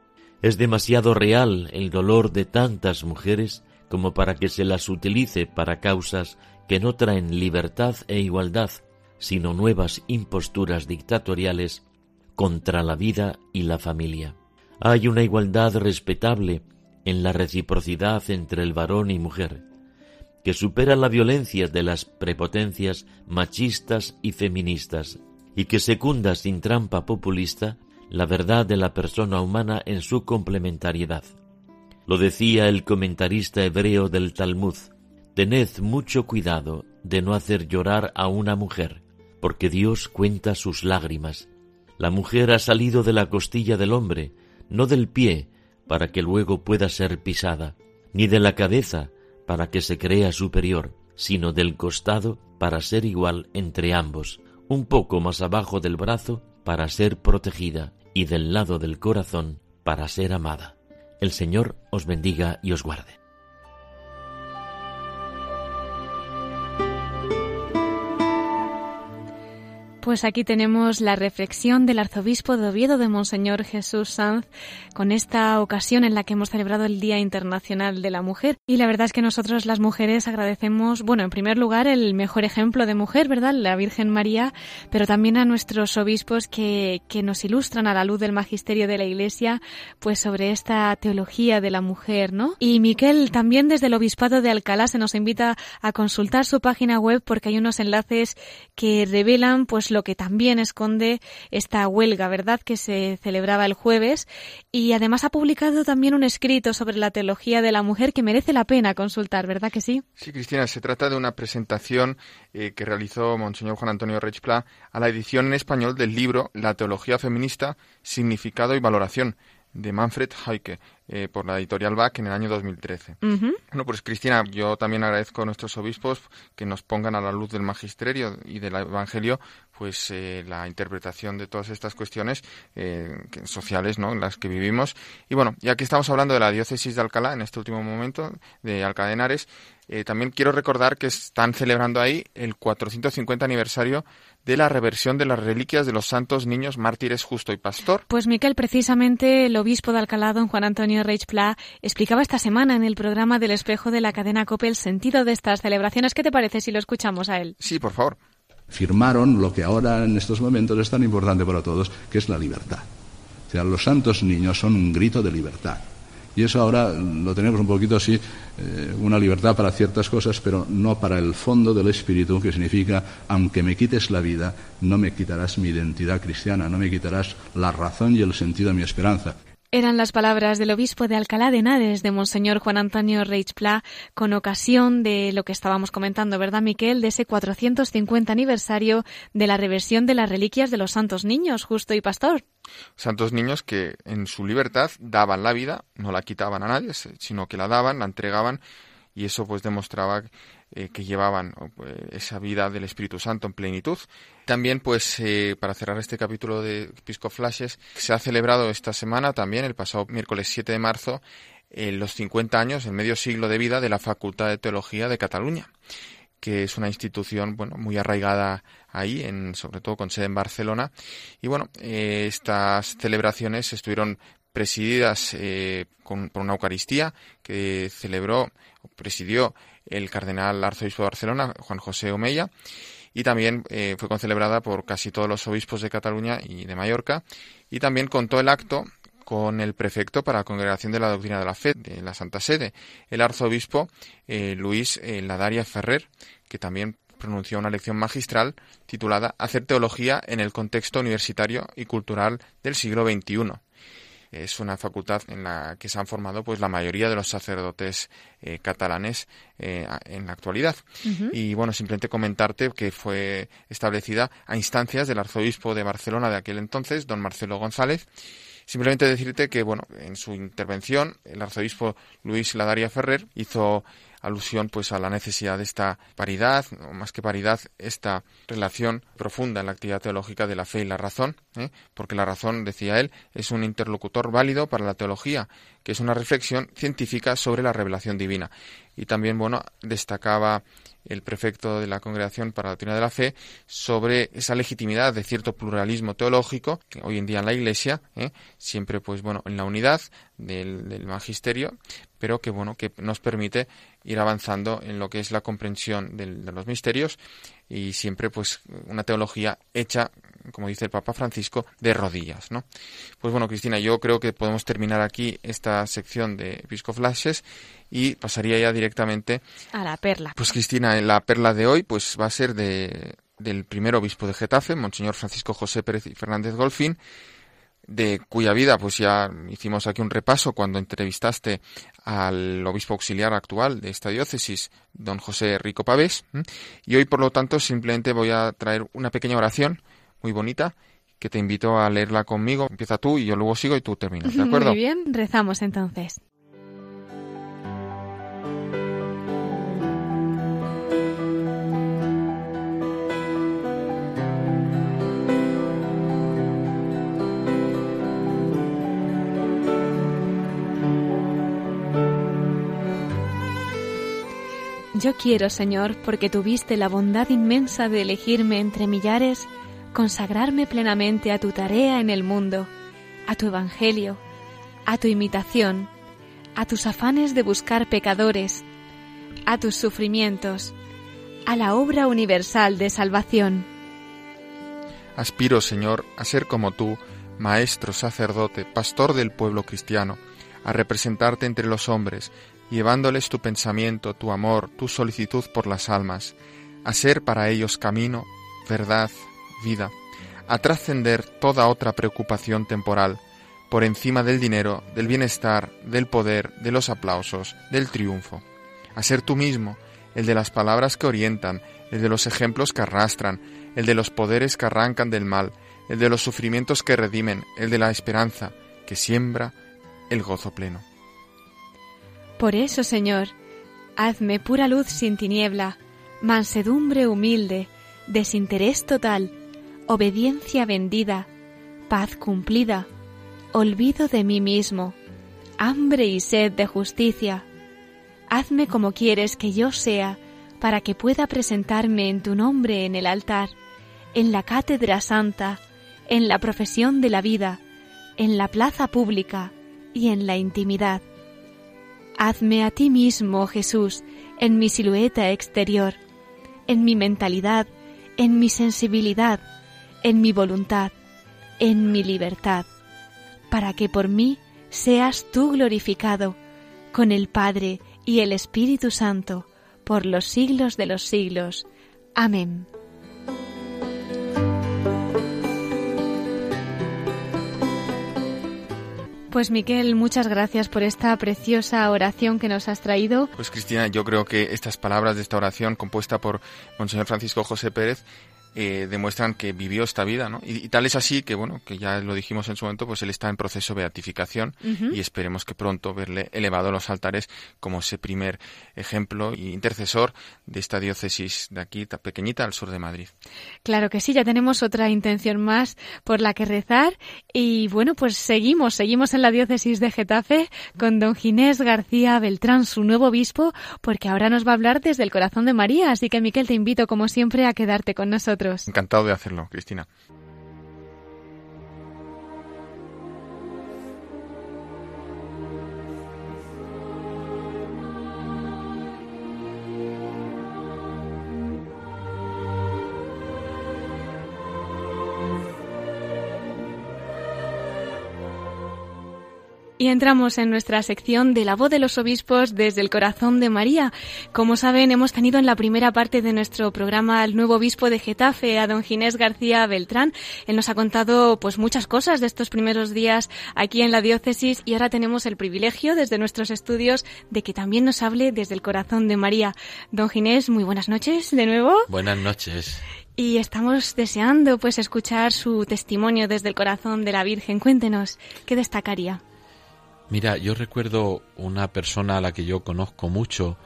Es demasiado real el dolor de tantas mujeres como para que se las utilice para causas que no traen libertad e igualdad, sino nuevas imposturas dictatoriales contra la vida y la familia. Hay una igualdad respetable en la reciprocidad entre el varón y mujer, que supera la violencia de las prepotencias machistas y feministas, y que secunda sin trampa populista la verdad de la persona humana en su complementariedad. Lo decía el comentarista hebreo del Talmud, tened mucho cuidado de no hacer llorar a una mujer, porque Dios cuenta sus lágrimas. La mujer ha salido de la costilla del hombre, no del pie, para que luego pueda ser pisada, ni de la cabeza, para que se crea superior, sino del costado, para ser igual entre ambos, un poco más abajo del brazo, para ser protegida, y del lado del corazón, para ser amada. El Señor os bendiga y os guarde. Pues aquí tenemos la reflexión del arzobispo de Oviedo de Monseñor Jesús Sanz con esta ocasión en la que hemos celebrado el Día Internacional de la Mujer. Y la verdad es que nosotros las mujeres agradecemos, bueno, en primer lugar el mejor ejemplo de mujer, ¿verdad? La Virgen María, pero también a nuestros obispos que, que nos ilustran a la luz del magisterio de la Iglesia, pues sobre esta teología de la mujer, ¿no? Y Miquel, también desde el Obispado de Alcalá se nos invita a consultar su página web porque hay unos enlaces que revelan, pues, lo que también esconde esta huelga, ¿verdad?, que se celebraba el jueves. Y además ha publicado también un escrito sobre la teología de la mujer que merece la pena consultar, ¿verdad que sí? Sí, Cristina, se trata de una presentación eh, que realizó Monseñor Juan Antonio Rechpla a la edición en español del libro La teología feminista, significado y valoración de Manfred Heike eh, por la editorial BAC en el año 2013. Bueno, pues Cristina, yo también agradezco a nuestros obispos que nos pongan a la luz del magisterio y del Evangelio pues eh, la interpretación de todas estas cuestiones eh, sociales ¿no? en las que vivimos. Y bueno, ya que estamos hablando de la diócesis de Alcalá en este último momento, de Alcalá de Henares, también quiero recordar que están celebrando ahí el 450 aniversario de la reversión de las reliquias de los santos niños mártires Justo y Pastor. Pues Miquel, precisamente el obispo de Alcalá, don Juan Antonio Reich Pla, explicaba esta semana en el programa del espejo de la cadena COPE el sentido de estas celebraciones. ¿Qué te parece si lo escuchamos a él? Sí, por favor. Firmaron lo que ahora en estos momentos es tan importante para todos, que es la libertad. O sea, los santos niños son un grito de libertad. Y eso ahora lo tenemos un poquito así, eh, una libertad para ciertas cosas, pero no para el fondo del espíritu, que significa, aunque me quites la vida, no me quitarás mi identidad cristiana, no me quitarás la razón y el sentido de mi esperanza. Eran las palabras del obispo de Alcalá de Henares, de Monseñor Juan Antonio Reichpla, con ocasión de lo que estábamos comentando, ¿verdad, Miquel? De ese 450 aniversario de la reversión de las reliquias de los santos niños, justo y pastor. Santos niños que en su libertad daban la vida, no la quitaban a nadie, sino que la daban, la entregaban, y eso pues demostraba eh, que llevaban pues, esa vida del Espíritu Santo en plenitud. También, pues, eh, para cerrar este capítulo de Pisco Flashes, se ha celebrado esta semana también, el pasado miércoles 7 de marzo, eh, los 50 años, el medio siglo de vida de la Facultad de Teología de Cataluña que es una institución bueno muy arraigada ahí, en, sobre todo con sede en Barcelona. Y bueno, estas celebraciones estuvieron presididas con, por una Eucaristía que celebró, presidió el cardenal arzobispo de Barcelona, Juan José Omeya, y también eh, fue concelebrada por casi todos los obispos de Cataluña y de Mallorca, y también contó el acto con el prefecto para la Congregación de la Doctrina de la Fe de la Santa Sede, el arzobispo eh, Luis eh, Ladaria Ferrer, que también pronunció una lección magistral titulada Hacer teología en el contexto universitario y cultural del siglo XXI es una facultad en la que se han formado pues la mayoría de los sacerdotes eh, catalanes eh, en la actualidad. Y bueno, simplemente comentarte que fue establecida a instancias del arzobispo de Barcelona de aquel entonces, don Marcelo González. Simplemente decirte que, bueno, en su intervención, el arzobispo Luis Ladaria Ferrer hizo alusión pues a la necesidad de esta paridad, o más que paridad, esta relación profunda en la actividad teológica de la fe y la razón, ¿eh? porque la razón, decía él, es un interlocutor válido para la teología, que es una reflexión científica sobre la revelación divina. Y también, bueno, destacaba el prefecto de la Congregación para la Doctrina de la Fe sobre esa legitimidad de cierto pluralismo teológico que hoy en día en la Iglesia, ¿eh? siempre pues bueno en la unidad del, del, magisterio, pero que bueno que nos permite ir avanzando en lo que es la comprensión del, de los misterios y siempre pues una teología hecha como dice el Papa Francisco, de rodillas, ¿no? Pues bueno, Cristina, yo creo que podemos terminar aquí esta sección de Episcoflashes y pasaría ya directamente a la perla. Pues Cristina, la perla de hoy pues va a ser de, del primer obispo de Getafe, Monseñor Francisco José Pérez y Fernández Golfín, de cuya vida pues ya hicimos aquí un repaso cuando entrevistaste al obispo auxiliar actual de esta diócesis, don José Rico Pavés, y hoy por lo tanto simplemente voy a traer una pequeña oración muy bonita que te invito a leerla conmigo. Empieza tú y yo luego sigo y tú terminas, ¿de acuerdo? Muy bien, rezamos entonces. Yo quiero, Señor, porque tuviste la bondad inmensa de elegirme entre millares, consagrarme plenamente a tu tarea en el mundo, a tu evangelio, a tu imitación, a tus afanes de buscar pecadores, a tus sufrimientos, a la obra universal de salvación. Aspiro, Señor, a ser como tú, maestro, sacerdote, pastor del pueblo cristiano, a representarte entre los hombres, llevándoles tu pensamiento, tu amor, tu solicitud por las almas, a ser para ellos camino, verdad, vida, a trascender toda otra preocupación temporal, por encima del dinero, del bienestar, del poder, de los aplausos, del triunfo, a ser tú mismo, el de las palabras que orientan, el de los ejemplos que arrastran, el de los poderes que arrancan del mal, el de los sufrimientos que redimen, el de la esperanza que siembra el gozo pleno. Por eso, Señor, hazme pura luz sin tiniebla, mansedumbre humilde, desinterés total, obediencia vendida, paz cumplida, olvido de mí mismo, hambre y sed de justicia. Hazme como quieres que yo sea, para que pueda presentarme en tu nombre en el altar, en la cátedra santa, en la profesión de la vida, en la plaza pública y en la intimidad. Hazme a ti mismo, Jesús, en mi silueta exterior, en mi mentalidad, en mi sensibilidad, en mi voluntad, en mi libertad, para que por mí seas tú glorificado con el Padre y el Espíritu Santo por los siglos de los siglos. Amén. Pues Miquel, muchas gracias por esta preciosa oración que nos has traído. Pues Cristina, yo creo que estas palabras de esta oración compuesta por Monseñor Francisco José Pérez eh, demuestran que vivió esta vida, ¿no? Y, y, tal es así que, bueno, que ya lo dijimos en su momento, pues él está en proceso de beatificación uh -huh. y esperemos que pronto verle elevado a los altares como ese primer ejemplo y intercesor de esta diócesis de aquí, tan pequeñita, al sur de Madrid. Claro que sí, ya tenemos otra intención más por la que rezar y, bueno, pues seguimos, seguimos en la diócesis de Getafe con don Ginés García Beltrán, su nuevo obispo, porque ahora nos va a hablar desde el corazón de María, así que, Miquel, te invito, como siempre, a quedarte con nosotros. Encantado de hacerlo, Cristina. Y entramos en nuestra sección de la voz de los obispos desde el corazón de María. Como saben, hemos tenido en la primera parte de nuestro programa al nuevo obispo de Getafe, a don Ginés García Beltrán. Él nos ha contado pues muchas cosas de estos primeros días aquí en la diócesis y ahora tenemos el privilegio desde nuestros estudios de que también nos hable desde el corazón de María. Don Ginés, muy buenas noches de nuevo. Buenas noches. Y estamos deseando pues escuchar su testimonio desde el corazón de la Virgen. Cuéntenos, ¿qué destacaría? Mira, yo recuerdo una persona a la que yo conozco mucho,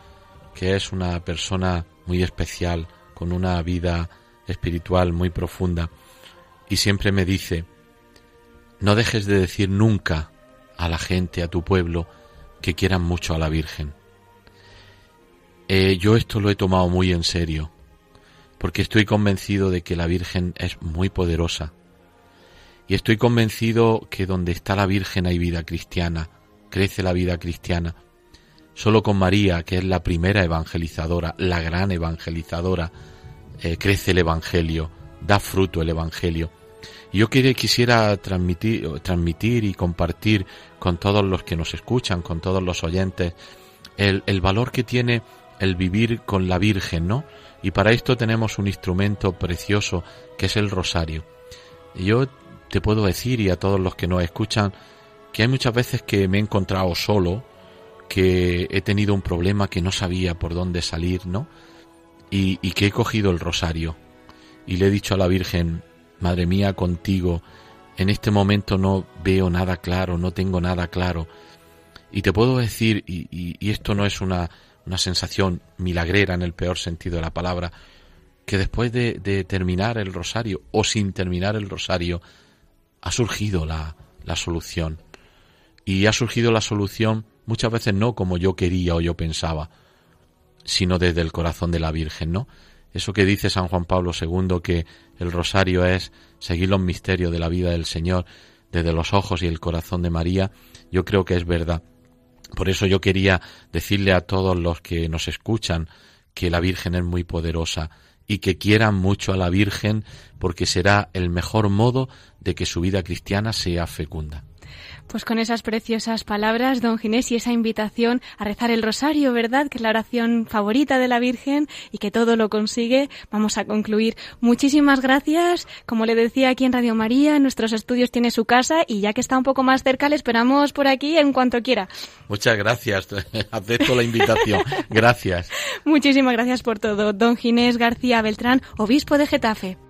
que es una persona muy especial, con una vida espiritual muy profunda, y siempre me dice, no dejes de decir nunca a la gente, a tu pueblo, que quieran mucho a la Virgen. Eh, yo esto lo he tomado muy en serio, porque estoy convencido de que la Virgen es muy poderosa. Y estoy convencido que donde está la Virgen hay vida cristiana, crece la vida cristiana. Solo con María, que es la primera evangelizadora, la gran evangelizadora, eh, crece el Evangelio, da fruto el Evangelio. Y yo quisiera transmitir, y compartir con todos los que nos escuchan, con todos los oyentes, el, el valor que tiene el vivir con la Virgen, ¿no? Y para esto tenemos un instrumento precioso que es el rosario. Yo te puedo decir, y a todos los que nos escuchan, que hay muchas veces que me he encontrado solo, que he tenido un problema que no sabía por dónde salir, ¿no? Y, y que he cogido el rosario y le he dicho a la Virgen, Madre mía, contigo, en este momento no veo nada claro, no tengo nada claro. Y te puedo decir, y, y esto no es una, una sensación milagrera en el peor sentido de la palabra, que después de, de, terminar el rosario o sin terminar el rosario, ha surgido la, la solución. Y ha surgido la solución muchas veces no como yo quería o yo pensaba, sino desde el corazón de la Virgen, ¿no? Eso que dice San Juan Pablo II, que el rosario es seguir los misterios de la vida del Señor desde los ojos y el corazón de María, yo creo que es verdad. Por eso yo quería decirle a todos los que nos escuchan que la Virgen es muy poderosa y que quieran mucho a la Virgen porque será el mejor modo de que su vida cristiana sea fecunda. Pues con esas preciosas palabras, don Ginés, y esa invitación a rezar el rosario, ¿verdad? Que es la oración favorita de la Virgen y que todo lo consigue, vamos a concluir. Muchísimas gracias. Como le decía aquí en Radio María, en nuestros estudios tiene su casa y ya que está un poco más cerca, le esperamos por aquí en cuanto quiera. Muchas gracias. Acepto la invitación. Gracias. Muchísimas gracias por todo. Don Ginés García Beltrán, obispo de Getafe.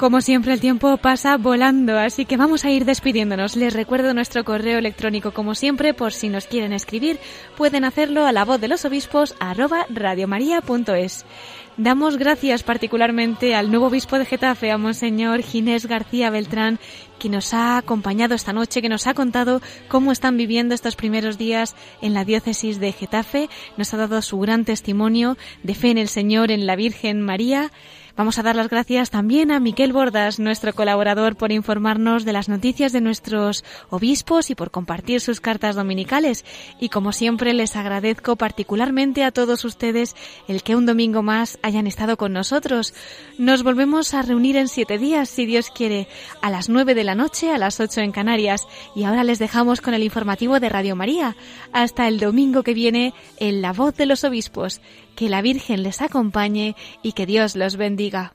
Como siempre, el tiempo pasa volando, así que vamos a ir despidiéndonos. Les recuerdo nuestro correo electrónico, como siempre, por si nos quieren escribir, pueden hacerlo a la voz de los obispos arroba radiomaria.es. Damos gracias particularmente al nuevo obispo de Getafe, a Monseñor Ginés García Beltrán, que nos ha acompañado esta noche, que nos ha contado cómo están viviendo estos primeros días en la diócesis de Getafe. Nos ha dado su gran testimonio de fe en el Señor, en la Virgen María. Vamos a dar las gracias también a Miquel Bordas, nuestro colaborador, por informarnos de las noticias de nuestros obispos y por compartir sus cartas dominicales. Y como siempre, les agradezco particularmente a todos ustedes el que un domingo más hayan estado con nosotros. Nos volvemos a reunir en siete días, si Dios quiere, a las nueve de la noche, a las ocho en Canarias. Y ahora les dejamos con el informativo de Radio María. Hasta el domingo que viene, en La Voz de los Obispos. Que la Virgen les acompañe y que Dios los bendiga.